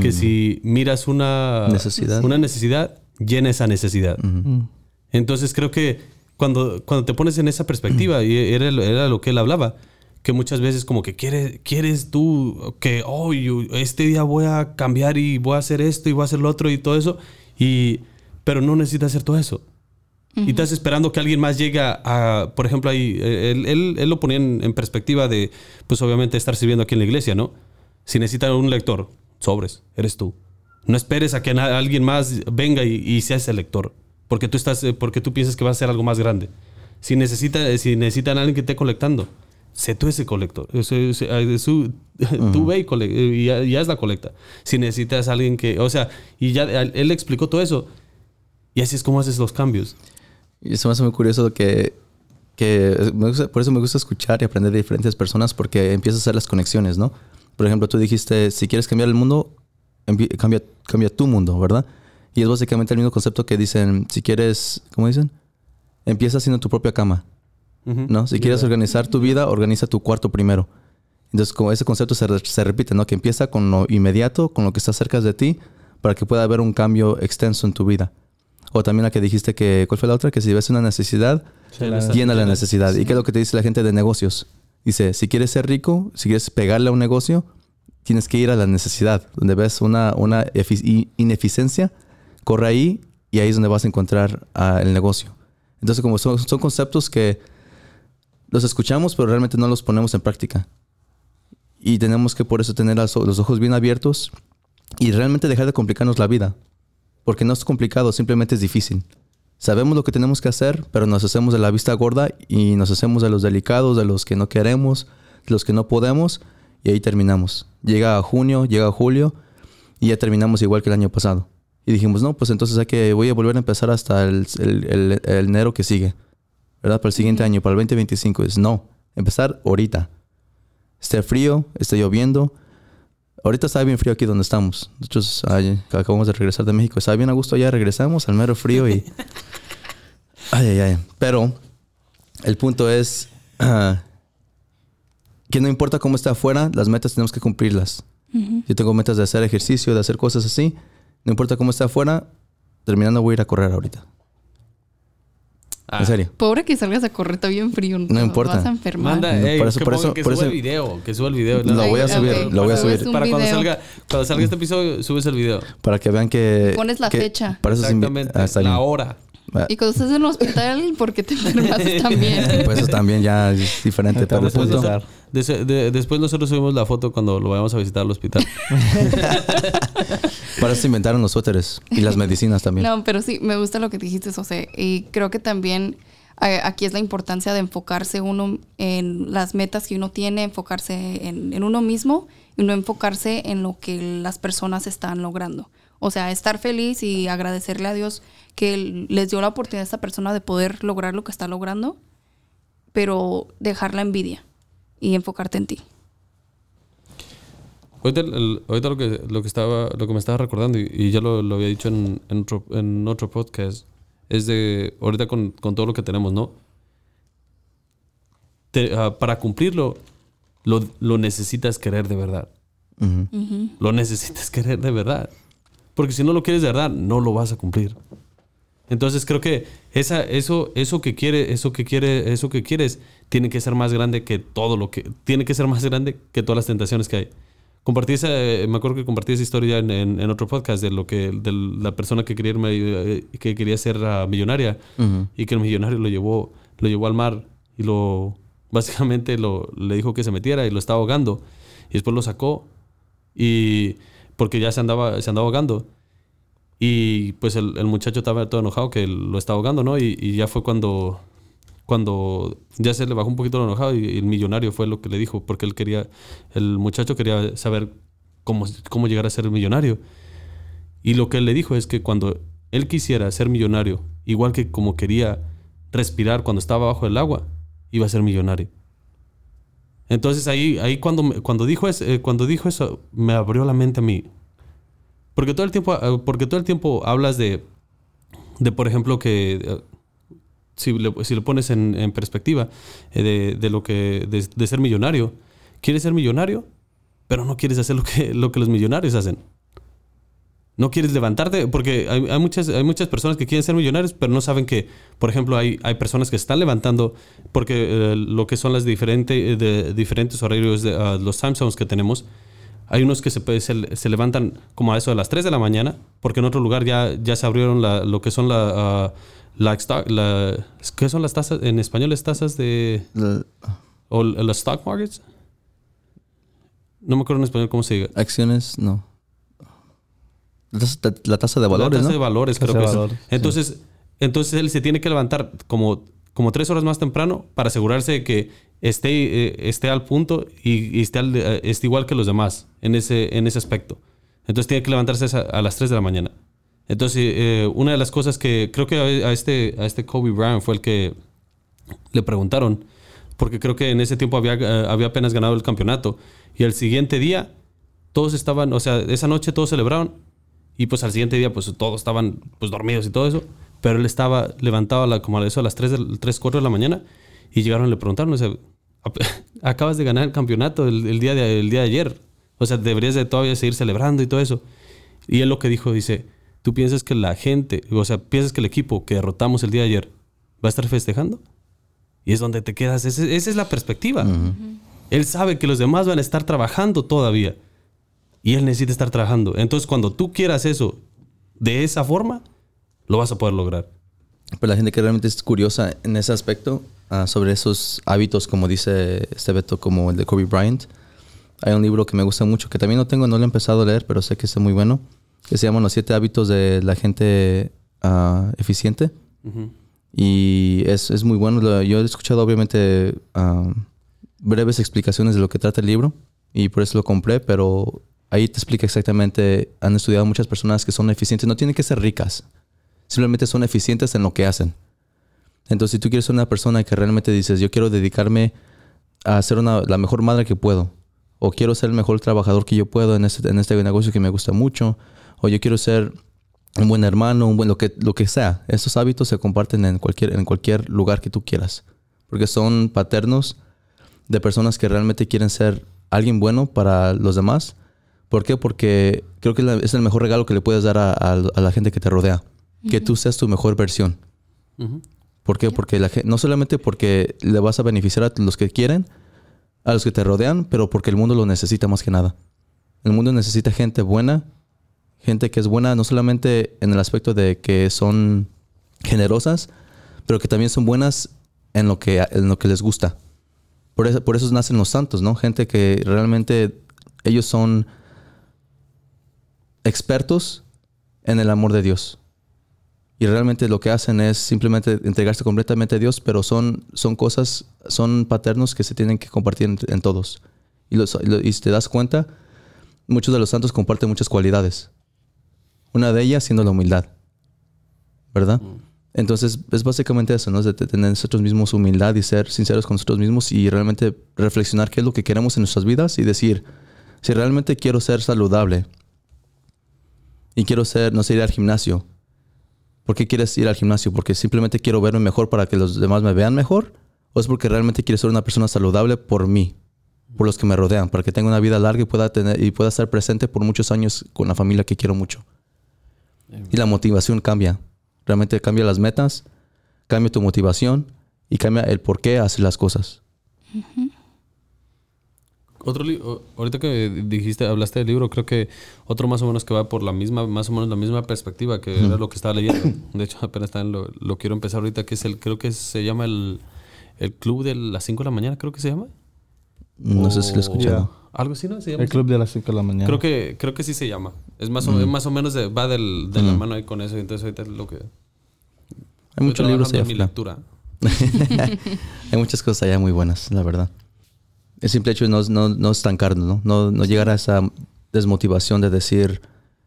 Que si miras una Necesidad. una necesidad, llena esa necesidad. Entonces creo que cuando, cuando te pones en esa perspectiva, y era, era lo que él hablaba, que muchas veces como que quieres, quieres tú que, oh, yo este día voy a cambiar y voy a hacer esto y voy a hacer lo otro y todo eso, y, pero no necesitas hacer todo eso. Y estás esperando que alguien más llegue a, por ejemplo, ahí, eh, él, él- él lo ponía en, en perspectiva de, pues obviamente estar sirviendo aquí en la iglesia, ¿no? Si necesita un lector, sobres, eres tú. No esperes a que alguien más venga y, y sea ese lector, porque tú estás, eh, porque tú piensas que va a ser algo más grande. Si necesita, si necesitan a alguien que esté colectando, sé tú ese colector. Eh, Tú ve y, cole- eh, y, y haz la colecta. Si necesitas a alguien que, o sea, y ya él él explicó todo eso. Y así es como haces los cambios. Y eso me hace muy curioso que, que me gusta- por eso me gusta escuchar y aprender de diferentes personas porque empiezas a hacer las conexiones, ¿no? Por ejemplo, tú dijiste, si quieres cambiar el mundo, cambia, cambia tu mundo, ¿verdad? Y es básicamente el mismo concepto que dicen, si quieres, ¿cómo dicen? Empieza haciendo tu propia cama. ¿no? Si quieres organizar tu vida, organiza tu cuarto primero. Entonces, como ese concepto se, se repite, ¿no? Que empieza con lo inmediato, con lo que está cerca de ti, para que pueda haber un cambio extenso en tu vida. O también la que dijiste que, ¿cuál fue la otra? Que si ves una necesidad, llena la necesidad. ¿Y qué es lo que te dice la gente de negocios? Dice, si quieres ser rico, si quieres pegarle a un negocio, tienes que ir a la necesidad. Donde ves una, una ineficiencia, corre ahí y ahí es donde vas a encontrar ah, el negocio. Entonces, como son, son conceptos que los escuchamos, pero realmente no los ponemos en práctica. Y tenemos que por eso tener los ojos bien abiertos y realmente dejar de complicarnos la vida. Porque no es complicado, simplemente es difícil. Sabemos lo que tenemos que hacer, pero nos hacemos de la vista gorda y nos hacemos de los delicados, de los que no queremos, de los que no podemos, y ahí terminamos. Llega junio, llega julio, y ya terminamos igual que el año pasado. Y dijimos, no, pues entonces hay que, voy a volver a empezar hasta el, el- el- el enero que sigue, ¿verdad? Para el siguiente año, para el 2025. Es no, empezar ahorita. Esté frío, esté lloviendo. Ahorita está bien frío aquí donde estamos. Nosotros ay, acabamos de regresar de México. Estaba bien a gusto allá, regresamos al mero frío y... Ay, ay, ay. Pero el punto es ah, que no importa cómo está afuera, las metas tenemos que cumplirlas. Yo tengo metas de hacer ejercicio, de hacer cosas así. No importa cómo está afuera, terminando voy a ir a correr ahorita. Ah. En serio. Pobre que salgas a correr, está bien frío. No importa. Vas a enfermar. Manda, No, ey, por eso- que por eso- que por suba eso- el video, que suba el video. Lo voy a subir, lo voy a subir. Para cuando salga, cuando salga este episodio, subes el video. Para que vean que... Pones la que- fecha. Para eso Exactamente, Ah, la hora. Y cuando estás en el hospital, ¿por qué te enfermas también? Pues eso también ya es diferente. Pero el vamos a punto, empezar. Des- de- después nosotros subimos la foto cuando lo vayamos a visitar al hospital. para eso se inventaron los suéteres y las medicinas también. No, pero sí, me gusta lo que dijiste, José. Y creo que también eh, aquí es la importancia de enfocarse uno en las metas que uno tiene, enfocarse en, en uno mismo y no enfocarse en lo que las personas están logrando. O sea, estar feliz y agradecerle a Dios que les dio la oportunidad a esta persona de poder lograr lo que está logrando, pero dejar la envidia y enfocarte en ti. Ahorita, el- ahorita lo, que, lo, que estaba, lo que me estaba recordando, y, y ya lo, lo había dicho en, en, otro, en otro podcast, es de ahorita con, con todo lo que tenemos, ¿no? Te- ah, para cumplirlo, lo, lo necesitas querer de verdad. Lo necesitas querer de verdad. Porque si no lo quieres de verdad, no lo vas a cumplir. Entonces creo que esa, eso, eso que quiere, eso que quiere, eso que quieres, tiene que ser más grande que todo lo que, tiene que ser más grande que todas las tentaciones que hay. Compartí esa, eh, me acuerdo que compartí esa historia en, en- en otro podcast de lo que, de la persona que quería irme, eh, que quería ser ah, millonaria Ujú. y que el millonario lo llevó, lo llevó al mar y lo, básicamente lo, le dijo que se metiera y lo estaba ahogando y después lo sacó y porque ya se andaba, se andaba ahogando y pues el, muchacho estaba todo enojado que lo estaba ahogando, ¿no? Y, ya fue cuando, cuando ya se le bajó un poquito lo enojado y, el millonario fue lo que le dijo, porque él quería, el muchacho quería saber cómo, cómo llegar a ser millonario. Y lo que él le dijo es que cuando él quisiera ser millonario, igual que como quería respirar cuando estaba bajo el agua, iba a ser millonario. Entonces ahí, ahí cuando, cuando, dijo eh, cuando dijo eso, me abrió la mente a mí. Porque todo el tiempo, eh, porque todo el tiempo hablas de, de por ejemplo, que eh, si lo pones en, perspectiva eh, de, lo que de, ser millonario, quieres ser millonario, pero no quieres hacer lo que, lo que los millonarios hacen. No quieres levantarte, porque hay, muchas, hay muchas personas que quieren ser millonarios, pero no saben que, por ejemplo, hay, hay personas que están levantando, porque eh, lo que son las diferentes de, diferentes horarios, de, ah, los time que tenemos, hay unos que se, se, se levantan como a eso de las 3 de la mañana, porque en otro lugar ya, ya se abrieron la- lo que son la, ah, la, stock- la- ¿Qué son las tasas? En español, las tasas de... La- o las stock markets. No me acuerdo en español cómo se diga. acciones, no. La tasa, la tasa de la valores, tasa ¿no? de valores, Tasa creo de que es. valores, sí. Entonces, entonces él se tiene que levantar como, como tres horas más temprano para asegurarse de que esté, eh, esté al punto y, y esté, al- eh, esté igual que los demás en ese, en ese aspecto. Entonces tiene que levantarse a, las 3 de la mañana. Entonces, eh, una de las cosas que creo que a, este, a este Kobe Bryant fue el que le preguntaron, porque creo que en ese tiempo había, eh, había apenas ganado el campeonato. Y el siguiente día, todos estaban, o sea, esa noche todos celebraron. Y pues al siguiente día, pues todos estaban pues dormidos y todo eso. Pero él estaba levantado a la- como a eso a las 3, del- 3 4 de la mañana. Y llegaron y le preguntaron, o sea, "Ap- acabas de ganar el campeonato el, el día de, el día de ayer. O sea, deberías de todavía seguir celebrando y todo eso. Y él lo que dijo, dice, ¿tú piensas que la gente, o sea, piensas que el equipo que derrotamos el día de ayer va a estar festejando? Y es donde te quedas. Ese- esa es la perspectiva. Él sabe que los demás van a estar trabajando todavía. Y él necesita estar trabajando. Entonces, cuando tú quieras eso de esa forma, lo vas a poder lograr. Pero la gente que realmente es curiosa en ese aspecto, ah, sobre esos hábitos, como dice este Beto, como el de Kobe Bryant, hay un libro que me gusta mucho, que también no tengo, no lo he empezado a leer, pero sé que está muy bueno, que se llama Los siete hábitos de la gente ah, eficiente. Y es, es muy bueno. Yo he escuchado, obviamente, ah, breves explicaciones de lo que trata el libro y por eso lo compré, pero ahí te explica exactamente. Han estudiado muchas personas que son eficientes, no tienen que ser ricas, simplemente son eficientes en lo que hacen. Entonces, si tú quieres ser una persona que realmente dices, yo quiero dedicarme a ser la mejor madre que puedo, o quiero ser el mejor trabajador que yo puedo en este, en este negocio que me gusta mucho, o yo quiero ser un buen hermano, un buen lo que, lo que sea. Esos hábitos se comparten en cualquier, en cualquier lugar que tú quieras, porque son paternos de personas que realmente quieren ser alguien bueno para los demás. ¿Por qué? Porque creo que es el mejor regalo que le puedes dar a la gente que te rodea. Que tú seas tu mejor versión. ¿Por qué? Porque la, no solamente porque le vas a beneficiar a los que quieren, a los que te rodean, pero porque el mundo lo necesita más que nada. El mundo necesita gente buena, gente que es buena no solamente en el aspecto de que son generosas, pero que también son buenas en lo que, en lo que les gusta. Por eso, por eso nacen los santos, ¿no? Gente que realmente ellos son expertos en el amor de Dios. Y realmente lo que hacen es simplemente entregarse completamente a Dios, pero son, son cosas, son paternos que se tienen que compartir en, en todos. Y, los- y te das cuenta, muchos de los santos comparten muchas cualidades. Una de ellas siendo la humildad. ¿Verdad? Entonces es básicamente eso, ¿no? Es de tener nosotros mismos humildad y ser sinceros con nosotros mismos y realmente reflexionar qué es lo que queremos en nuestras vidas y decir, Si realmente quiero ser saludable y quiero ser, no sé, ir al gimnasio, ¿por qué quieres ir al gimnasio? ¿Porque simplemente quiero verme mejor para que los demás me vean mejor? ¿O es porque realmente quiero ser una persona saludable por mí, por los que me rodean, para que tenga una vida larga y pueda, tener, y pueda estar presente por muchos años con la familia que quiero mucho? Y la motivación cambia. Realmente cambia las metas, cambia tu motivación y cambia el por qué hacer las cosas. Otro li- o- ahorita que dijiste, hablaste del libro, creo que otro más o menos que va por la misma, más o menos la misma perspectiva que era lo que estaba leyendo. De hecho, apenas también lo, lo quiero empezar ahorita, que es el, creo que se llama el, el club de las 5 de la mañana, creo que se llama. No sé si lo he O- escuchado. Algo así, ¿no? Se llama El club de las 5 de la mañana. Creo que, creo que sí se llama. Es más o, Mm. es más o menos de- va del, de la mano ahí con eso. Entonces ahorita es lo que... Hay muchos libros allá en mi lectura. Hay muchas cosas allá muy buenas, la verdad. El simple hecho de no, no, no estancarnos, ¿no? ¿no? No llegar a esa desmotivación de decir,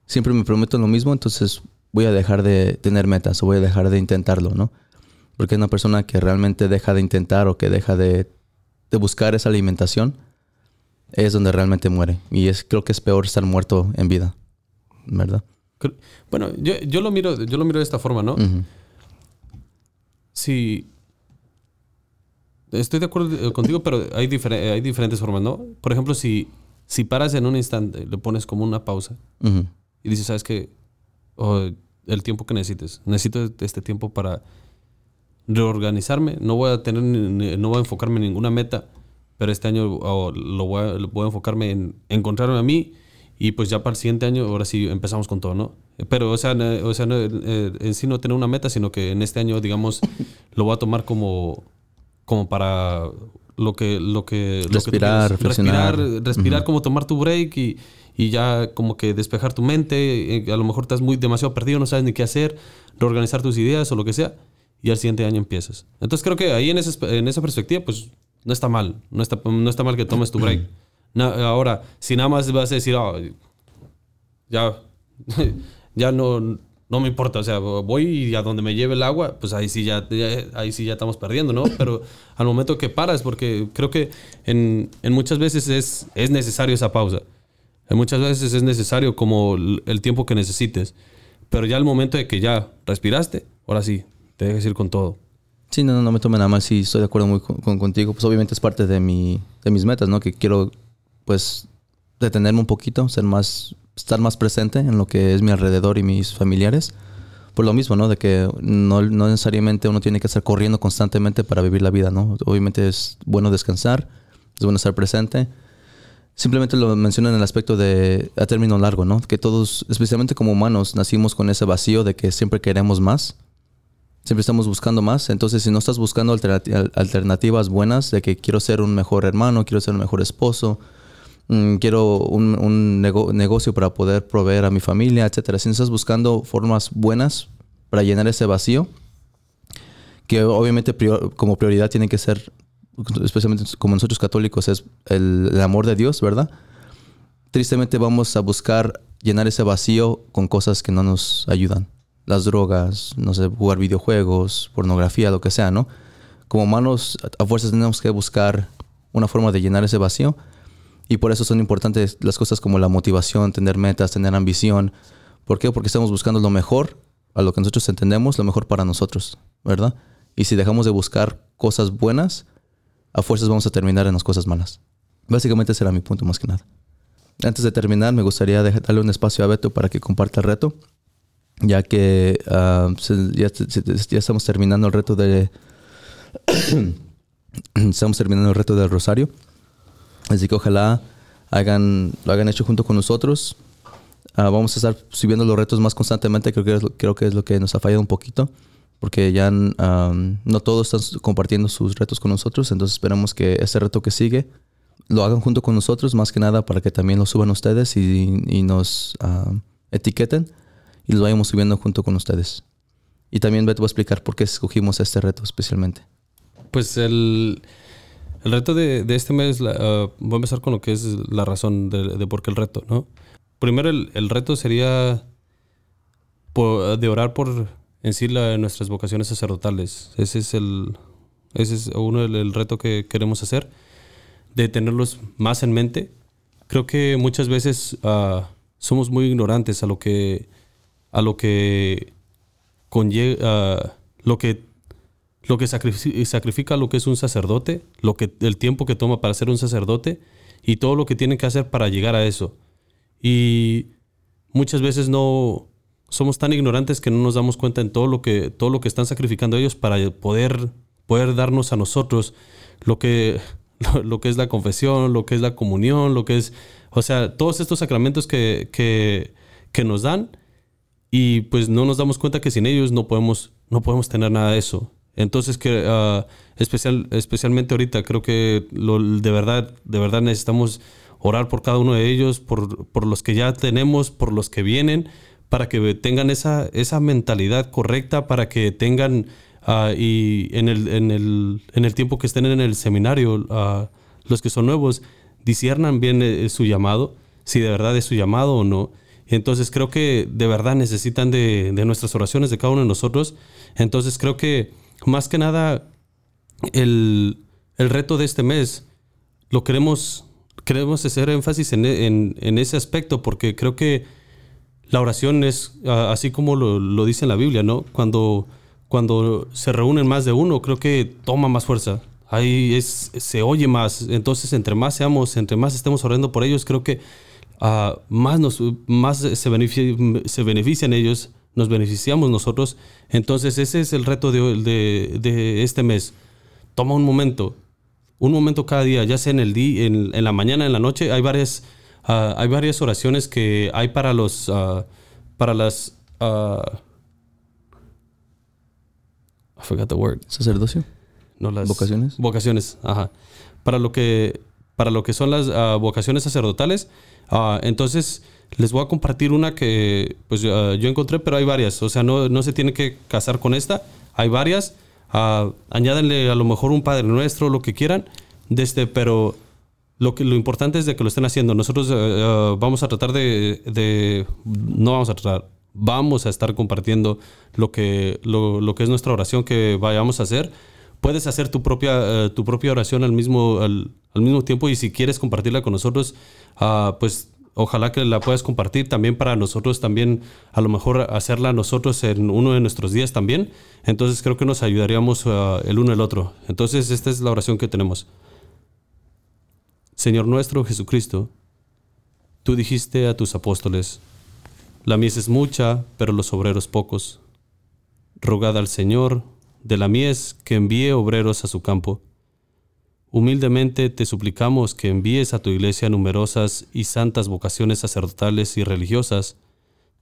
siempre me prometo lo mismo, entonces voy a dejar de tener metas o voy a dejar de intentarlo, ¿no? Porque una persona que realmente deja de intentar o que deja de, de buscar esa alimentación es donde realmente muere. Y es, creo que es peor estar muerto en vida, ¿verdad? Bueno, yo, yo lo miro, yo lo miro de esta forma, ¿no? Sí. Estoy de acuerdo eh, contigo, pero hay, difere- hay diferentes formas, ¿no? Por ejemplo, si, si paras en un instante, le pones como una pausa y dices, ¿sabes qué? El tiempo que necesites. Necesito este tiempo para reorganizarme. No voy a tener, no voy a enfocarme en ninguna meta, pero este año lo voy a, lo voy a enfocarme en encontrarme a mí y pues ya para el siguiente año, ahora sí empezamos con todo, ¿no? Pero, o sea, no- o sea no, eh, en sí no tener una meta, sino que en este año, digamos, lo voy a tomar como, como para lo que, lo que, lo que tú Respirar, respirar, respirar como tomar tu break y, y ya como que despejar tu mente. eh, A lo mejor estás muy demasiado perdido, no sabes ni qué hacer, reorganizar tus ideas o lo que sea, y al siguiente año empiezas. Entonces creo que ahí en esa, espe- en esa perspectiva, pues no está mal. No está, no está mal que tomes tu break. Ahora, si nada más vas a decir, "Ah, ya, ya no, no me importa, o sea, voy y a donde me lleve el agua, pues ahí sí ya, ahí sí ya estamos perdiendo, ¿no? Pero al momento que paras, porque creo que en, en muchas veces es, es necesario esa pausa. En muchas veces es necesario como el, tiempo que necesites. Pero ya al momento de que ya respiraste, ahora sí, te dejes ir con todo. Sí, no, no, no me tome nada mal. Sí, estoy de acuerdo muy con, con- contigo. Pues obviamente es parte de, mi, de mis metas, ¿no? Que quiero, pues, detenerme un poquito, ser más, estar más presente en lo que es mi alrededor y mis familiares. Por lo mismo, ¿no? De que no, no necesariamente uno tiene que estar corriendo constantemente para vivir la vida, ¿no? Obviamente es bueno descansar, es bueno estar presente. Simplemente lo menciono en el aspecto de a término largo, ¿no? Que todos, especialmente como humanos, nacimos con ese vacío de que siempre queremos más. Siempre estamos buscando más. Entonces, si no estás buscando alternati- al- alternativas buenas de que quiero ser un mejor hermano, quiero ser un mejor esposo, mm, quiero un, un nego- negocio para poder proveer a mi familia, etcétera. Si estás buscando formas buenas para llenar ese vacío, que obviamente prior- como prioridad tiene que ser, especialmente como nosotros católicos, es el, el amor de Dios, ¿verdad? Tristemente vamos a buscar llenar ese vacío con cosas que no nos ayudan. Las drogas, no sé, jugar videojuegos, pornografía, lo que sea, ¿no? Como humanos, a fuerzas tenemos que buscar una forma de llenar ese vacío. Y por eso son importantes las cosas como la motivación, tener metas, tener ambición. ¿Por qué? Porque estamos buscando lo mejor, a lo que nosotros entendemos, lo mejor para nosotros, ¿verdad? Y si dejamos de buscar cosas buenas, a fuerzas vamos a terminar en las cosas malas. Básicamente ese era mi punto más que nada. Antes de terminar, me gustaría darle un espacio a Beto para que comparta el reto, ya que ah, ya, ya estamos terminando el reto de... estamos terminando el reto del Rosario. Así que ojalá lo hagan hecho junto con nosotros. Ah, vamos a estar subiendo los retos más constantemente. Creo que, es creo que es lo que nos ha fallado un poquito. Porque ya no todos están compartiendo sus retos con nosotros. Entonces esperamos que este reto que sigue lo hagan junto con nosotros. Más que nada para que también lo suban ustedes y, nos etiqueten. Y lo vayamos subiendo junto con ustedes. Y también Beto va a explicar por qué escogimos este reto especialmente. Pues el, el reto de, de este mes, la- ah, voy a empezar con lo que es la razón de, de por qué el reto, ¿no? Primero, el, el reto sería po- de orar por en sí la- nuestras vocaciones sacerdotales. Ese es el ese es uno del el reto que queremos hacer, de tenerlos más en mente creo que muchas veces ah, somos muy ignorantes a lo que a lo que conlleva lo que lo que sacrifi- sacrifica lo que es un sacerdote, lo que el tiempo que toma para ser un sacerdote y todo lo que tiene que hacer para llegar a eso. Y muchas veces no somos tan ignorantes que no nos damos cuenta en todo lo que todo lo que están sacrificando ellos para poder poder darnos a nosotros lo que lo que es la confesión, lo que es la comunión, lo que es, o sea, todos estos sacramentos que, que, que nos dan y pues no nos damos cuenta que sin ellos no podemos, no podemos tener nada de eso. Entonces, que ah, especial, especialmente ahorita, creo que lo, de, verdad, de verdad necesitamos orar por cada uno de ellos, por, por los que ya tenemos, por los que vienen, para que tengan esa, esa mentalidad correcta, para que tengan, ah, y en el, en, el, en el tiempo que estén en el seminario, ah, los que son nuevos, disiernan bien eh, su llamado, si de verdad es su llamado o no. Entonces creo que de verdad necesitan de, de nuestras oraciones de cada uno de nosotros. Entonces creo que más que nada el, el reto de este mes lo queremos, queremos hacer énfasis en, en- ese aspecto porque creo que la oración es así como lo, lo dice en la Biblia, ¿no? Cuando, cuando se reúnen más de uno, creo que toma más fuerza. Ahí es, se oye más. Entonces, entre más seamos, entre más estemos orando por ellos, creo que ah, más, nos, más se, benefici- se benefician ellos, nos beneficiamos nosotros. Entonces, ese es el reto de, de, de este mes. Toma un momento, un momento cada día, ya sea en el día, en, en la mañana, en la noche. Hay varias, ah, hay varias oraciones que hay para los, ah, para las, ah, I forgot the word. Sacerdocio. No las ¿Vocaciones? Vocaciones, ajá. Para lo que, para lo que son las vocaciones sacerdotales. entonces, les voy a compartir una que pues ah, yo encontré, pero hay varias. O sea, no, no se tiene que casar con esta. Hay varias. Ah, añádenle a lo mejor un Padre Nuestro, lo que quieran. Desde, pero lo, que, lo importante es de que lo estén haciendo. Nosotros eh, eh, vamos a tratar de, de- No vamos a tratar. Vamos a estar compartiendo lo que, lo, lo que es nuestra oración que vayamos a hacer. Puedes hacer tu propia, eh, tu propia oración al mismo, al mismo tiempo y si quieres compartirla con nosotros, ah, pues ojalá que la puedas compartir también para nosotros, también a lo mejor hacerla nosotros en uno de nuestros días también. Entonces creo que nos ayudaríamos ah, el uno el otro. Entonces esta es la oración que tenemos. Señor nuestro Jesucristo, tú dijiste a tus apóstoles, la mies es mucha, pero los obreros pocos. Rogad al Señor de la mies que envíe obreros a su campo. Humildemente te suplicamos que envíes a tu iglesia numerosas y santas vocaciones sacerdotales y religiosas.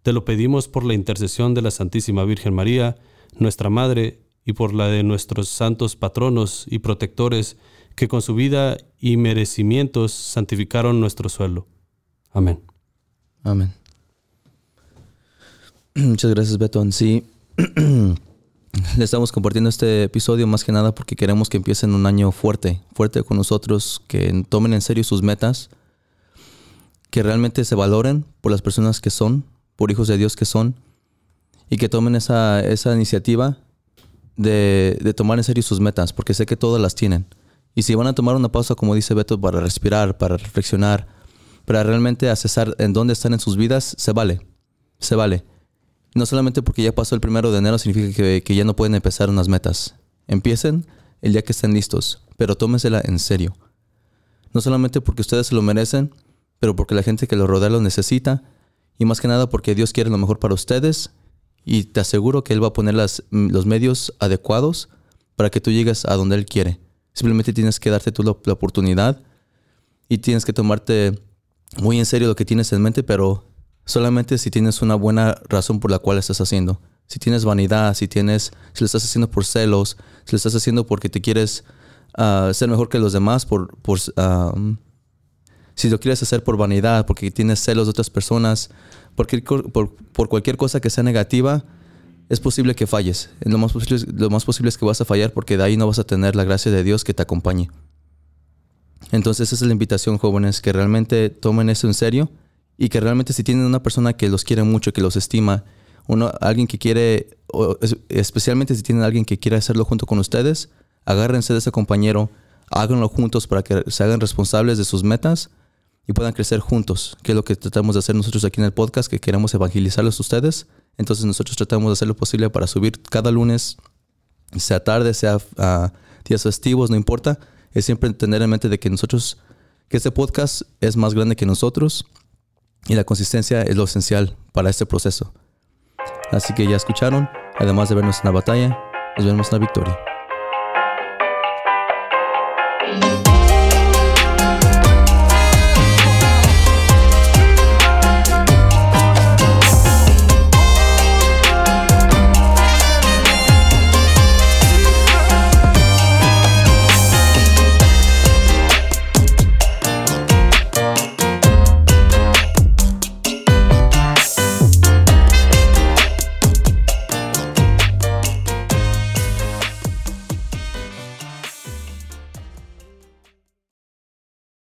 Te lo pedimos por la intercesión de la Santísima Virgen María, nuestra Madre, y por la de nuestros santos patronos y protectores, que con su vida y merecimientos santificaron nuestro suelo. Amén. Amén. Muchas gracias, Beto. Sí, le estamos compartiendo este episodio más que nada porque queremos que empiecen un año fuerte, fuerte con nosotros, que tomen en serio sus metas, que realmente se valoren por las personas que son, por hijos de Dios que son, y que tomen esa, esa iniciativa de, de tomar en serio sus metas, porque sé que todas las tienen. Y si van a tomar una pausa, como dice Beto, para respirar, para reflexionar, para realmente accesar en dónde están en sus vidas, se vale. Se vale. No solamente porque ya pasó el primero de enero significa que, ya no pueden empezar unas metas. Empiecen el día que estén listos, pero tómensela en serio. No solamente porque ustedes se lo merecen, pero porque la gente que los rodea lo necesita, y más que nada porque Dios quiere lo mejor para ustedes, y te aseguro que Él va a poner mm, los medios adecuados para que tú llegues a donde Él quiere. Simplemente tienes que darte tú la oportunidad y tienes que tomarte muy en serio lo que tienes en mente, pero solamente si tienes una buena razón por la cual estás haciendo. Si tienes vanidad, si tienes, si lo estás haciendo por celos, si lo estás haciendo porque te quieres ah, ser mejor que los demás, por, por si lo quieres hacer por vanidad, porque tienes celos de otras personas, porque, por, por cualquier cosa que sea negativa, es posible que falles. Lo más, posible, lo más posible es que vas a fallar porque de ahí no vas a tener la gracia de Dios que te acompañe. Entonces esa es la invitación, jóvenes, que realmente tomen eso en serio y que realmente si tienen una persona que los quiere mucho, que los estima, uno, alguien que quiere, o es- especialmente si tienen alguien que quiere hacerlo junto con ustedes, agárrense de ese compañero, háganlo juntos para que se hagan responsables de sus metas y puedan crecer juntos, que es lo que tratamos de hacer nosotros aquí en el podcast, que queremos evangelizarlos a ustedes. Entonces nosotros tratamos de hacer lo posible para subir cada lunes, sea tarde, sea ah, días festivos, no importa. Es siempre tener en mente de que nosotros, que este podcast es más grande que nosotros y la consistencia es lo esencial para este proceso. Así que ya escucharon, además de vernos en la batalla, nos vemos en la victoria.